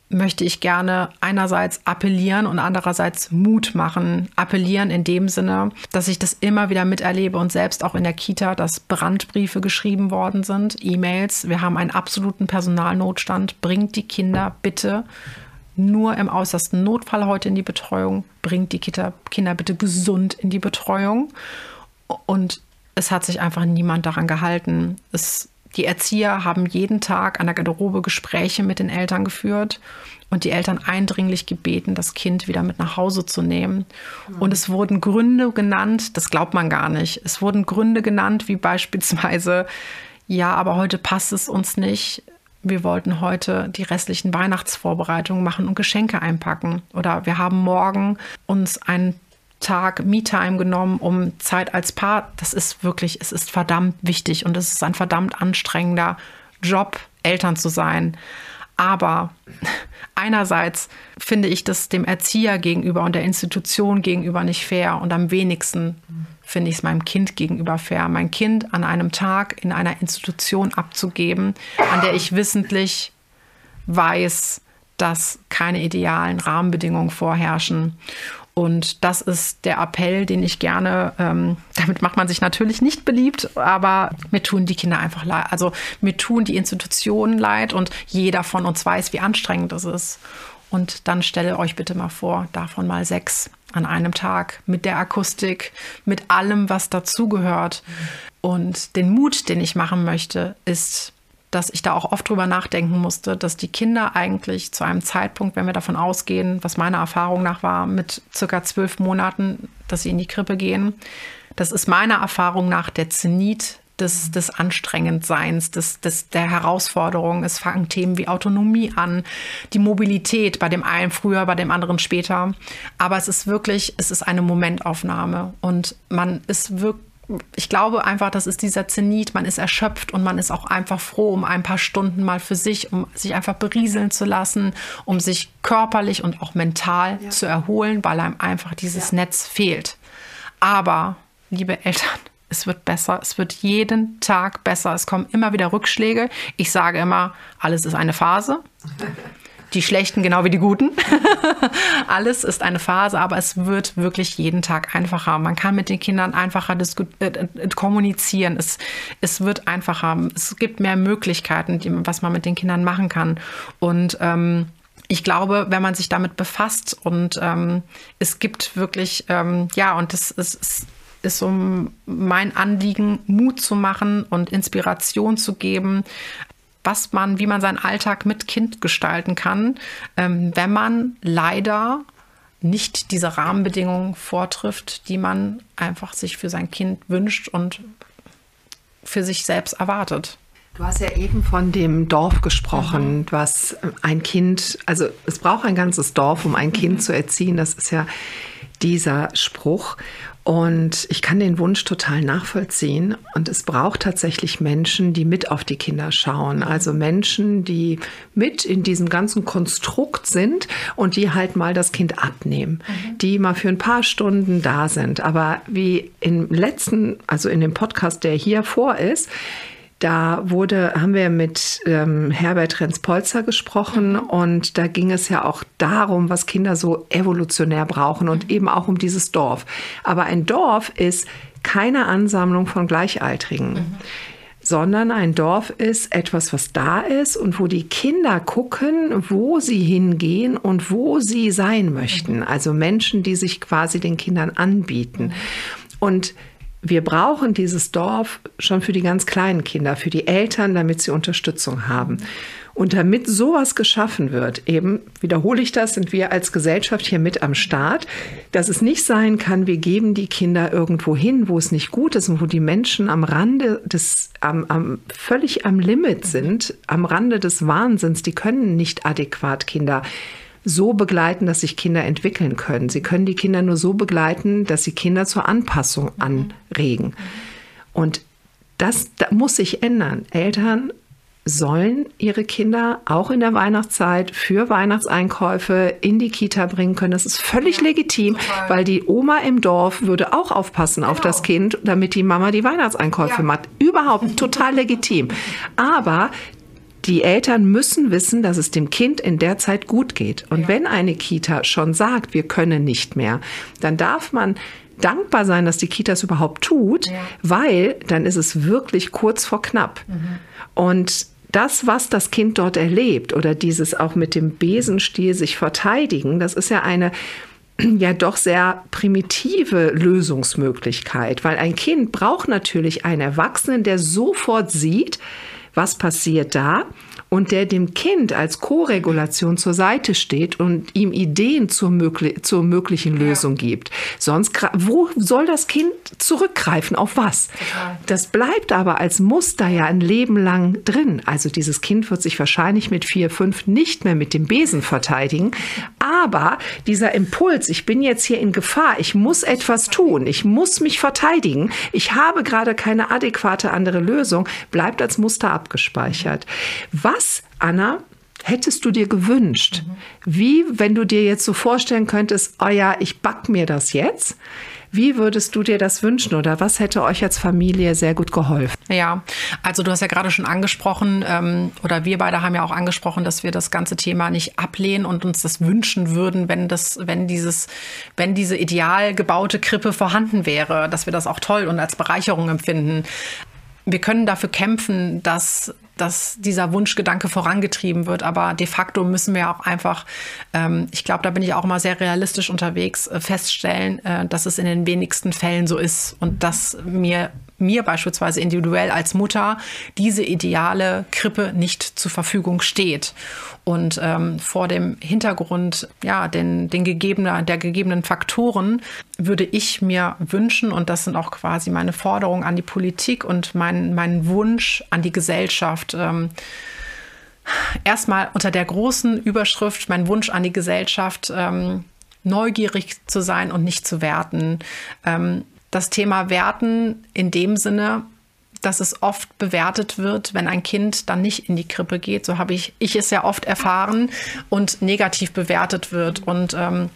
möchte ich gerne einerseits appellieren und andererseits Mut machen. Appellieren in dem Sinne, dass ich das immer wieder miterlebe und selbst auch in der Kita, dass Brandbriefe geschrieben worden sind, E-Mails. Wir haben einen absoluten Personalnotstand. Bringt die Kinder bitte nur im äußersten Notfall heute in die Betreuung. Bringt die Kita, Kinder bitte gesund in die Betreuung. Und es hat sich einfach niemand daran gehalten. Es die Erzieher haben jeden Tag an der Garderobe Gespräche mit den Eltern geführt und die Eltern eindringlich gebeten, das Kind wieder mit nach Hause zu nehmen. Und es wurden Gründe genannt, das glaubt man gar nicht. Es wurden Gründe genannt, wie beispielsweise, ja, aber heute passt es uns nicht. Wir wollten heute die restlichen Weihnachtsvorbereitungen machen und Geschenke einpacken. Oder wir haben morgen uns einen Tag Me-Time genommen, um Zeit als Paar. Das ist wirklich, es ist verdammt wichtig und es ist ein verdammt anstrengender Job, Eltern zu sein. Aber einerseits finde ich das dem Erzieher gegenüber und der Institution gegenüber nicht fair und am wenigsten finde ich es meinem Kind gegenüber fair, mein Kind an einem Tag in einer Institution abzugeben, an der ich wissentlich weiß, dass keine idealen Rahmenbedingungen vorherrschen. Und das ist der Appell, den ich gerne, ähm, damit macht man sich natürlich nicht beliebt, aber mir tun die Kinder einfach leid. Also mir tun die Institutionen leid und jeder von uns weiß, wie anstrengend es ist. Und dann stelle euch bitte mal vor, davon mal sechs an einem Tag mit der Akustik, mit allem, was dazugehört. Und den Mut, den ich machen möchte, ist dass ich da auch oft drüber nachdenken musste, dass die Kinder eigentlich zu einem Zeitpunkt, wenn wir davon ausgehen, was meiner Erfahrung nach war, mit circa zwölf Monaten, dass sie in die Krippe gehen, das ist meiner Erfahrung nach der Zenit des, des Anstrengendseins, des, des, der Herausforderung. Es fangen Themen wie Autonomie an, die Mobilität, bei dem einen früher, bei dem anderen später. Aber es ist wirklich, es ist eine Momentaufnahme und man ist wirklich ich glaube einfach, das ist dieser Zenit, man ist erschöpft und man ist auch einfach froh um ein paar Stunden mal für sich, um sich einfach berieseln zu lassen, um sich körperlich und auch mental ja. zu erholen, weil einem einfach dieses ja. Netz fehlt. Aber, liebe Eltern, es wird besser, es wird jeden Tag besser, es kommen immer wieder Rückschläge. Ich sage immer, alles ist eine Phase. die schlechten genau wie die guten. Alles ist eine Phase, aber es wird wirklich jeden Tag einfacher. Man kann mit den Kindern einfacher äh, äh, kommunizieren. Es, es wird einfacher. Es gibt mehr Möglichkeiten, die, was man mit den Kindern machen kann. Und ähm, ich glaube, wenn man sich damit befasst und ähm, es gibt wirklich, ähm, ja, und es ist, ist so mein Anliegen, Mut zu machen und Inspiration zu geben, was man, wie man seinen Alltag mit Kind gestalten kann, ähm, wenn man leider nicht diese Rahmenbedingungen vortrifft, die man einfach sich für sein Kind wünscht und für sich selbst erwartet. Du hast ja eben von dem Dorf gesprochen, mhm. was ein Kind, also es braucht ein ganzes Dorf, um ein Kind mhm. zu erziehen. Das ist ja dieser Spruch. Und ich kann den Wunsch total nachvollziehen. Und es braucht tatsächlich Menschen, die mit auf die Kinder schauen. Also Menschen, die mit in diesem ganzen Konstrukt sind und die halt mal das Kind abnehmen. Mhm. Die mal für ein paar Stunden da sind. Aber wie im letzten, also in dem Podcast, der hier vor ist, da wurde, haben wir mit ähm, Herbert Renz-Polzer gesprochen mhm. und da ging es ja auch darum, was Kinder so evolutionär brauchen und mhm. eben auch um dieses Dorf. Aber ein Dorf ist keine Ansammlung von Gleichaltrigen. Mhm sondern ein Dorf ist etwas, was da ist und wo die Kinder gucken, wo sie hingehen und wo sie sein möchten. Mhm. Also Menschen, die sich quasi den Kindern anbieten. Und wir brauchen dieses Dorf schon für die ganz kleinen Kinder, für die Eltern, damit sie Unterstützung haben. Und damit sowas geschaffen wird, eben wiederhole ich das, sind wir als Gesellschaft hier mit am Start, dass es nicht sein kann, wir geben die Kinder irgendwo hin, wo es nicht gut ist und wo die Menschen am Rande des, am, am, völlig am Limit sind, am Rande des Wahnsinns, die können nicht adäquat Kinder so begleiten, dass sich Kinder entwickeln können. Sie können die Kinder nur so begleiten, dass sie Kinder zur Anpassung anregen. Und das, das muss sich ändern. Eltern sollen ihre Kinder auch in der Weihnachtszeit für Weihnachtseinkäufe in die Kita bringen können. Das ist völlig ja, legitim, total. weil die Oma im Dorf würde auch aufpassen genau. auf das Kind, damit die Mama die Weihnachtseinkäufe ja. macht. Überhaupt total legitim. Aber die Eltern müssen wissen, dass es dem Kind in der Zeit gut geht. Und ja. wenn eine Kita schon sagt, wir können nicht mehr, dann darf man dankbar sein, dass die Kita es überhaupt tut, ja. weil dann ist es wirklich kurz vor knapp. Mhm. Und das, was das Kind dort erlebt oder dieses auch mit dem Besenstiel sich verteidigen, das ist ja eine ja doch sehr primitive Lösungsmöglichkeit, weil ein Kind braucht natürlich einen Erwachsenen, der sofort sieht, was passiert da und der dem Kind als Co-Regulation zur Seite steht und ihm Ideen zur, möglich zur möglichen Lösung ja. gibt. Sonst, wo soll das Kind zurückgreifen? Auf was? Total. Das bleibt aber als Muster ja ein Leben lang drin. Also dieses Kind wird sich wahrscheinlich mit vier, fünf nicht mehr mit dem Besen verteidigen. Aber dieser Impuls, ich bin jetzt hier in Gefahr, ich muss etwas tun, ich muss mich verteidigen, ich habe gerade keine adäquate andere Lösung, bleibt als Muster abgespeichert. Was was, Anna, hättest du dir gewünscht? Mhm. Wie, wenn du dir jetzt so vorstellen könntest, oh ja, ich back mir das jetzt. Wie würdest du dir das wünschen oder was hätte euch als Familie sehr gut geholfen? Ja, also du hast ja gerade schon angesprochen ähm, oder wir beide haben ja auch angesprochen, dass wir das ganze Thema nicht ablehnen und uns das wünschen würden, wenn das, wenn dieses, wenn diese ideal gebaute Krippe vorhanden wäre, dass wir das auch toll und als Bereicherung empfinden. Wir können dafür kämpfen, dass dass dieser Wunschgedanke vorangetrieben wird. Aber de facto müssen wir auch einfach, ähm, ich glaube, da bin ich auch immer sehr realistisch unterwegs, äh, feststellen, äh, dass es in den wenigsten Fällen so ist und dass mir mir beispielsweise individuell als Mutter diese ideale Krippe nicht zur Verfügung steht. Und ähm, vor dem Hintergrund ja, den, den gegebenen, der gegebenen Faktoren würde ich mir wünschen, und das sind auch quasi meine Forderungen an die Politik und mein, mein Wunsch an die Gesellschaft, ähm, erstmal unter der großen Überschrift, mein Wunsch an die Gesellschaft, ähm, neugierig zu sein und nicht zu werten. Ähm, das Thema Werten in dem Sinne, dass es oft bewertet wird, wenn ein Kind dann nicht in die Krippe geht. So habe ich, ich es ja oft erfahren und negativ bewertet wird. Und ähm,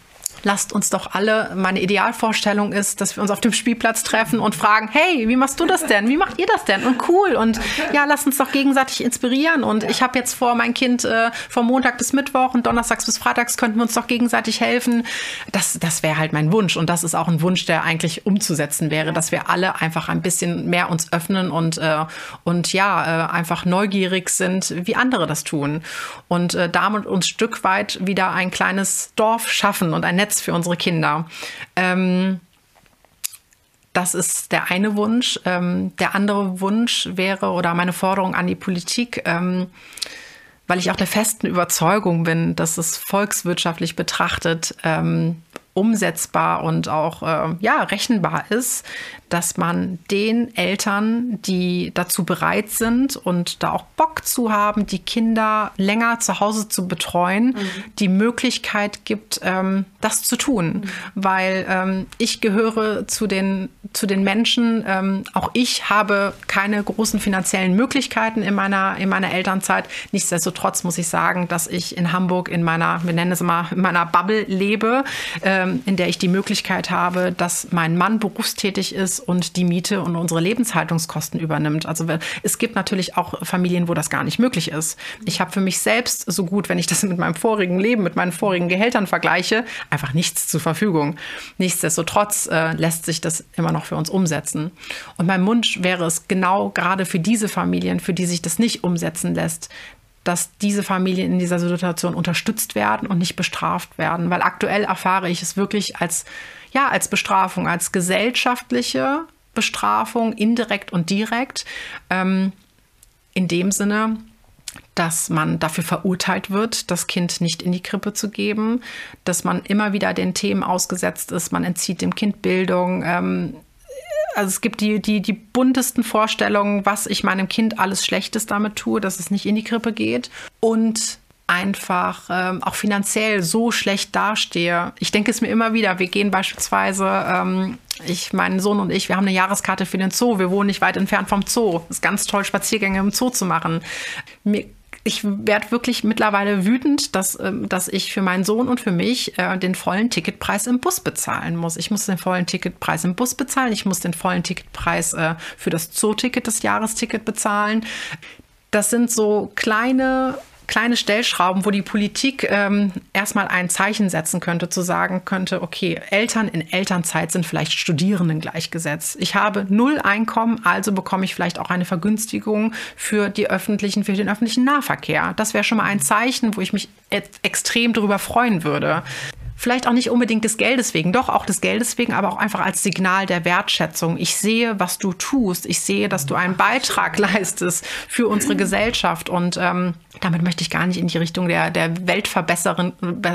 lasst uns doch alle, meine Idealvorstellung ist, dass wir uns auf dem Spielplatz treffen und fragen, hey, wie machst du das denn? Wie macht ihr das denn? Und cool. Und ja, lasst uns doch gegenseitig inspirieren. Und ich habe jetzt vor, mein Kind äh, vom Montag bis Mittwoch und Donnerstags bis Freitags könnten wir uns doch gegenseitig helfen. Das, das wäre halt mein Wunsch. Und das ist auch ein Wunsch, der eigentlich umzusetzen wäre, dass wir alle einfach ein bisschen mehr uns öffnen und, äh, und ja, äh, einfach neugierig sind, wie andere das tun. Und äh, damit uns Stück weit wieder ein kleines Dorf schaffen und ein Netz Netz für unsere Kinder. Ähm, das ist der eine Wunsch. Ähm, der andere Wunsch wäre oder meine Forderung an die Politik, ähm, weil ich auch der festen Überzeugung bin, dass es volkswirtschaftlich betrachtet ähm, umsetzbar und auch äh, ja rechenbar ist, dass man den Eltern, die dazu bereit sind und da auch Bock zu haben, die Kinder länger zu Hause zu betreuen, mhm. die Möglichkeit gibt, ähm, das zu tun. Mhm. Weil ähm, ich gehöre zu den, zu den Menschen, ähm, auch ich habe keine großen finanziellen Möglichkeiten in meiner, in meiner Elternzeit. Nichtsdestotrotz muss ich sagen, dass ich in Hamburg in meiner, wir nennen es mal, in meiner Bubble lebe, ähm, in der ich die Möglichkeit habe, dass mein Mann berufstätig ist und die Miete und unsere Lebenshaltungskosten übernimmt. Also es gibt natürlich auch Familien, wo das gar nicht möglich ist. Ich habe für mich selbst so gut, wenn ich das mit meinem vorigen Leben, mit meinen vorigen Gehältern vergleiche, einfach nichts zur Verfügung. Nichtsdestotrotz äh, lässt sich das immer noch für uns umsetzen. Und mein Wunsch wäre es genau gerade für diese Familien, für die sich das nicht umsetzen lässt, dass diese Familien in dieser Situation unterstützt werden und nicht bestraft werden. Weil aktuell erfahre ich es wirklich als, ja, als Bestrafung, als gesellschaftliche Bestrafung, indirekt und direkt. Ähm, in dem Sinne, dass man dafür verurteilt wird, das Kind nicht in die Krippe zu geben, dass man immer wieder den Themen ausgesetzt ist, man entzieht dem Kind Bildung. Ähm, also es gibt die, die, die buntesten Vorstellungen, was ich meinem Kind alles Schlechtes damit tue, dass es nicht in die Krippe geht. Und einfach ähm, auch finanziell so schlecht dastehe. Ich denke es mir immer wieder. Wir gehen beispielsweise, ähm, ich, mein Sohn und ich, wir haben eine Jahreskarte für den Zoo. Wir wohnen nicht weit entfernt vom Zoo. Es ist ganz toll, Spaziergänge im Zoo zu machen. Mir ich werde wirklich mittlerweile wütend, dass, ähm, dass ich für meinen Sohn und für mich äh, den vollen Ticketpreis im Bus bezahlen muss. Ich muss den vollen Ticketpreis im Bus bezahlen, ich muss den vollen Ticketpreis äh, für das Zoo-Ticket, das Jahresticket bezahlen. Das sind so kleine kleine Stellschrauben, wo die Politik ähm, erstmal ein Zeichen setzen könnte, zu sagen könnte, okay, Eltern in Elternzeit sind vielleicht Studierenden gleichgesetzt. Ich habe null Einkommen, also bekomme ich vielleicht auch eine Vergünstigung für die öffentlichen, für den öffentlichen Nahverkehr. Das wäre schon mal ein Zeichen, wo ich mich extrem darüber freuen würde. Vielleicht auch nicht unbedingt des Geldes wegen, doch auch des Geldes wegen, aber auch einfach als Signal der Wertschätzung. Ich sehe, was du tust. Ich sehe, dass du einen Beitrag leistest für unsere Gesellschaft. Und ähm, damit möchte ich gar nicht in die Richtung der, der Weltverbesserin.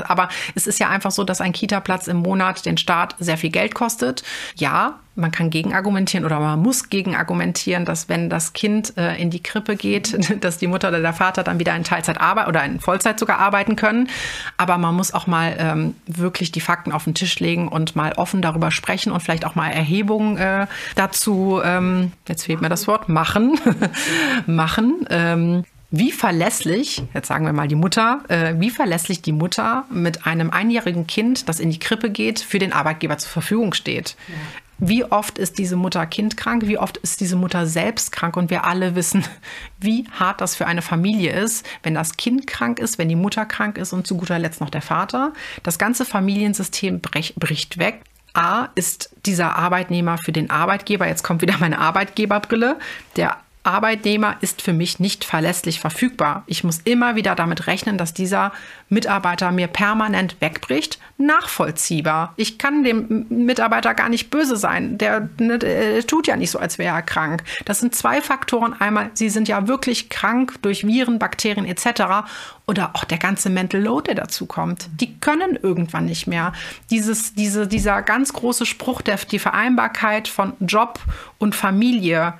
Aber es ist ja einfach so, dass ein Kita-Platz im Monat den Staat sehr viel Geld kostet. Ja, man kann gegenargumentieren oder man muss gegenargumentieren, dass wenn das Kind äh, in die Krippe geht, dass die Mutter oder der Vater dann wieder in Teilzeit arbeiten oder in Vollzeit sogar arbeiten können. Aber man muss auch mal ähm, wirklich die Fakten auf den Tisch legen und mal offen darüber sprechen und vielleicht auch mal Erhebungen äh, dazu, ähm, jetzt fehlt mir das Wort, machen, machen. Ähm, wie verlässlich, jetzt sagen wir mal die Mutter, äh, wie verlässlich die Mutter mit einem einjährigen Kind, das in die Krippe geht, für den Arbeitgeber zur Verfügung steht. Ja. Wie oft ist diese Mutter kindkrank? Wie oft ist diese Mutter selbst krank? Und wir alle wissen, wie hart das für eine Familie ist, wenn das Kind krank ist, wenn die Mutter krank ist und zu guter Letzt noch der Vater. Das ganze Familiensystem bricht weg. A ist dieser Arbeitnehmer für den Arbeitgeber, jetzt kommt wieder meine Arbeitgeberbrille, der Arbeitnehmer ist für mich nicht verlässlich verfügbar. Ich muss immer wieder damit rechnen, dass dieser Mitarbeiter mir permanent wegbricht. Nachvollziehbar. Ich kann dem Mitarbeiter gar nicht böse sein. Der, ne, der tut ja nicht so, als wäre er krank. Das sind zwei Faktoren. Einmal, sie sind ja wirklich krank durch Viren, Bakterien etc. Oder auch der ganze Mental Load, der dazu kommt. Die können irgendwann nicht mehr. Dieses, diese, dieser ganz große Spruch, der, die Vereinbarkeit von Job und Familie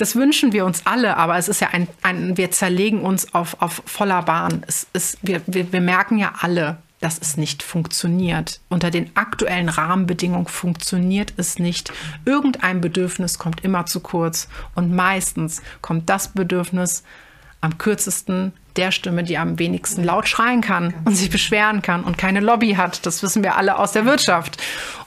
das wünschen wir uns alle, aber es ist ja ein, ein wir zerlegen uns auf, auf voller Bahn. Es ist, wir, wir, wir merken ja alle, dass es nicht funktioniert. Unter den aktuellen Rahmenbedingungen funktioniert es nicht. Irgendein Bedürfnis kommt immer zu kurz und meistens kommt das Bedürfnis am kürzesten der Stimme, die am wenigsten laut schreien kann und sich beschweren kann und keine Lobby hat. Das wissen wir alle aus der Wirtschaft.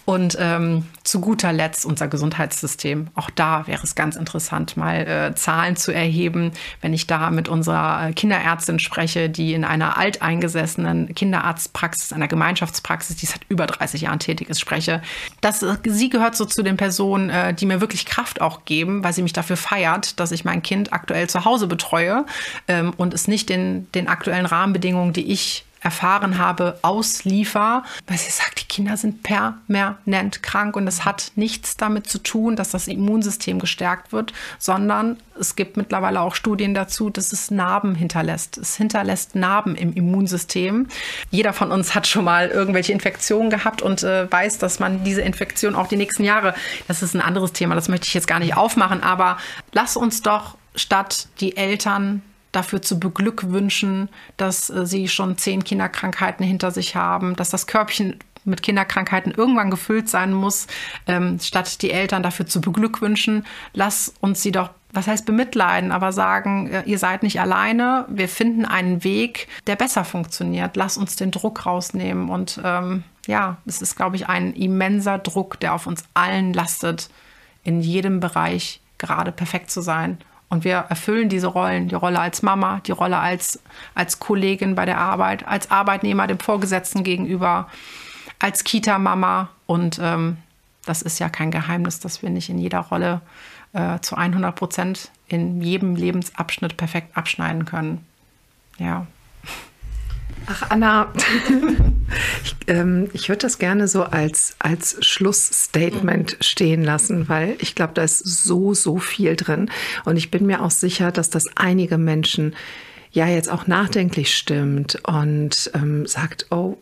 Und ähm, zu guter Letzt unser Gesundheitssystem. Auch da wäre es ganz interessant, mal äh, Zahlen zu erheben, wenn ich da mit unserer äh, Kinderärztin spreche, die in einer alteingesessenen Kinderarztpraxis, einer Gemeinschaftspraxis, die seit über 30 Jahren tätig ist, spreche. Das, äh, sie gehört so zu den Personen, äh, die mir wirklich Kraft auch geben, weil sie mich dafür feiert, dass ich mein Kind aktuell zu Hause betreue ähm, und es nicht den, den aktuellen Rahmenbedingungen, die ich erfahren habe, ausliefer, weil sie sagt, die Kinder sind permanent krank und es hat nichts damit zu tun, dass das Immunsystem gestärkt wird, sondern es gibt mittlerweile auch Studien dazu, dass es Narben hinterlässt. Es hinterlässt Narben im Immunsystem. Jeder von uns hat schon mal irgendwelche Infektionen gehabt und äh, weiß, dass man diese Infektion auch die nächsten Jahre, das ist ein anderes Thema, das möchte ich jetzt gar nicht aufmachen, aber lass uns doch statt die Eltern dafür zu beglückwünschen, dass äh, sie schon zehn Kinderkrankheiten hinter sich haben, dass das Körbchen mit Kinderkrankheiten irgendwann gefüllt sein muss, ähm, statt die Eltern dafür zu beglückwünschen, lass uns sie doch, was heißt bemitleiden, aber sagen, äh, ihr seid nicht alleine, wir finden einen Weg, der besser funktioniert. Lass uns den Druck rausnehmen. Und ähm, ja, es ist, glaube ich, ein immenser Druck, der auf uns allen lastet, in jedem Bereich gerade perfekt zu sein und wir erfüllen diese Rollen, die Rolle als Mama, die Rolle als, als Kollegin bei der Arbeit, als Arbeitnehmer dem Vorgesetzten gegenüber, als Kita-Mama. Und ähm, das ist ja kein Geheimnis, dass wir nicht in jeder Rolle äh, zu 100 Prozent in jedem Lebensabschnitt perfekt abschneiden können. ja. Ach, Anna, ich, ähm, ich würde das gerne so als, als Schlussstatement stehen lassen, weil ich glaube, da ist so, so viel drin. Und ich bin mir auch sicher, dass das einige Menschen ja jetzt auch nachdenklich stimmt und ähm, sagt, oh,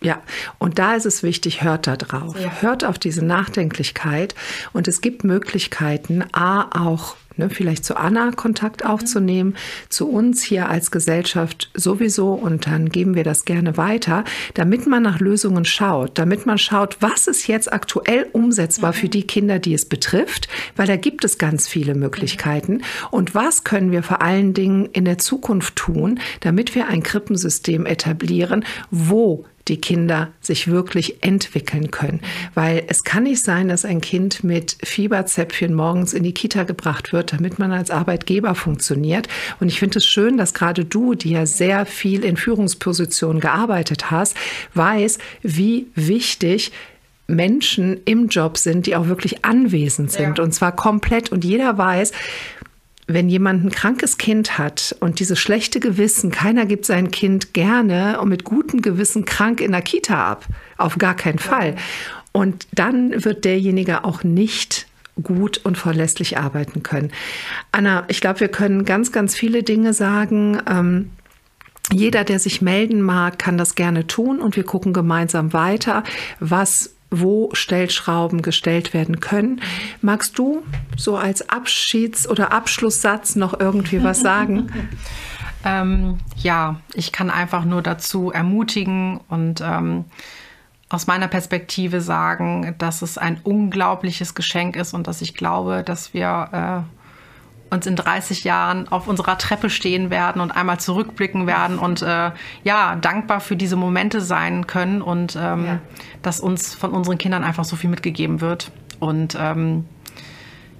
ja, und da ist es wichtig, hört da drauf. Ja. Hört auf diese Nachdenklichkeit. Und es gibt Möglichkeiten, A, auch ne, vielleicht zu Anna Kontakt aufzunehmen, zu uns hier als Gesellschaft sowieso. Und dann geben wir das gerne weiter, damit man nach Lösungen schaut, damit man schaut, was ist jetzt aktuell umsetzbar für die Kinder, die es betrifft, weil da gibt es ganz viele Möglichkeiten. Und was können wir vor allen Dingen in der Zukunft tun, damit wir ein Krippensystem etablieren, wo die Kinder sich wirklich entwickeln können. Weil es kann nicht sein, dass ein Kind mit Fieberzäpfchen morgens in die Kita gebracht wird, damit man als Arbeitgeber funktioniert. Und ich finde es schön, dass gerade du, die ja sehr viel in Führungspositionen gearbeitet hast, weiß, wie wichtig Menschen im Job sind, die auch wirklich anwesend sind. Ja. Und zwar komplett. Und jeder weiß, wenn jemand ein krankes Kind hat und dieses schlechte Gewissen, keiner gibt sein Kind gerne und mit gutem Gewissen krank in der Kita ab. Auf gar keinen Fall. Und dann wird derjenige auch nicht gut und verlässlich arbeiten können. Anna, ich glaube, wir können ganz, ganz viele Dinge sagen. Ähm, jeder, der sich melden mag, kann das gerne tun und wir gucken gemeinsam weiter, was wo Stellschrauben gestellt werden können. Magst du so als Abschieds- oder Abschlusssatz noch irgendwie was sagen? ähm, ja, ich kann einfach nur dazu ermutigen und ähm, aus meiner Perspektive sagen, dass es ein unglaubliches Geschenk ist und dass ich glaube, dass wir äh, uns in 30 Jahren auf unserer Treppe stehen werden und einmal zurückblicken werden und äh, ja, dankbar für diese Momente sein können und ähm, ja. dass uns von unseren Kindern einfach so viel mitgegeben wird. Und ähm,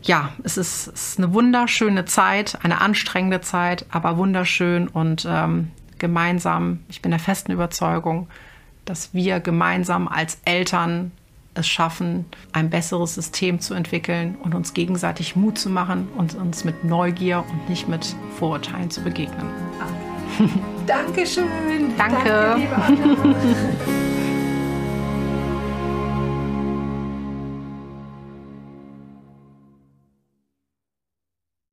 ja, es ist, es ist, eine wunderschöne Zeit, eine anstrengende Zeit, aber wunderschön und ähm, gemeinsam, ich bin der festen Überzeugung, dass wir gemeinsam als Eltern es schaffen, ein besseres System zu entwickeln und uns gegenseitig Mut zu machen und uns mit Neugier und nicht mit Vorurteilen zu begegnen. Dankeschön. Danke. Danke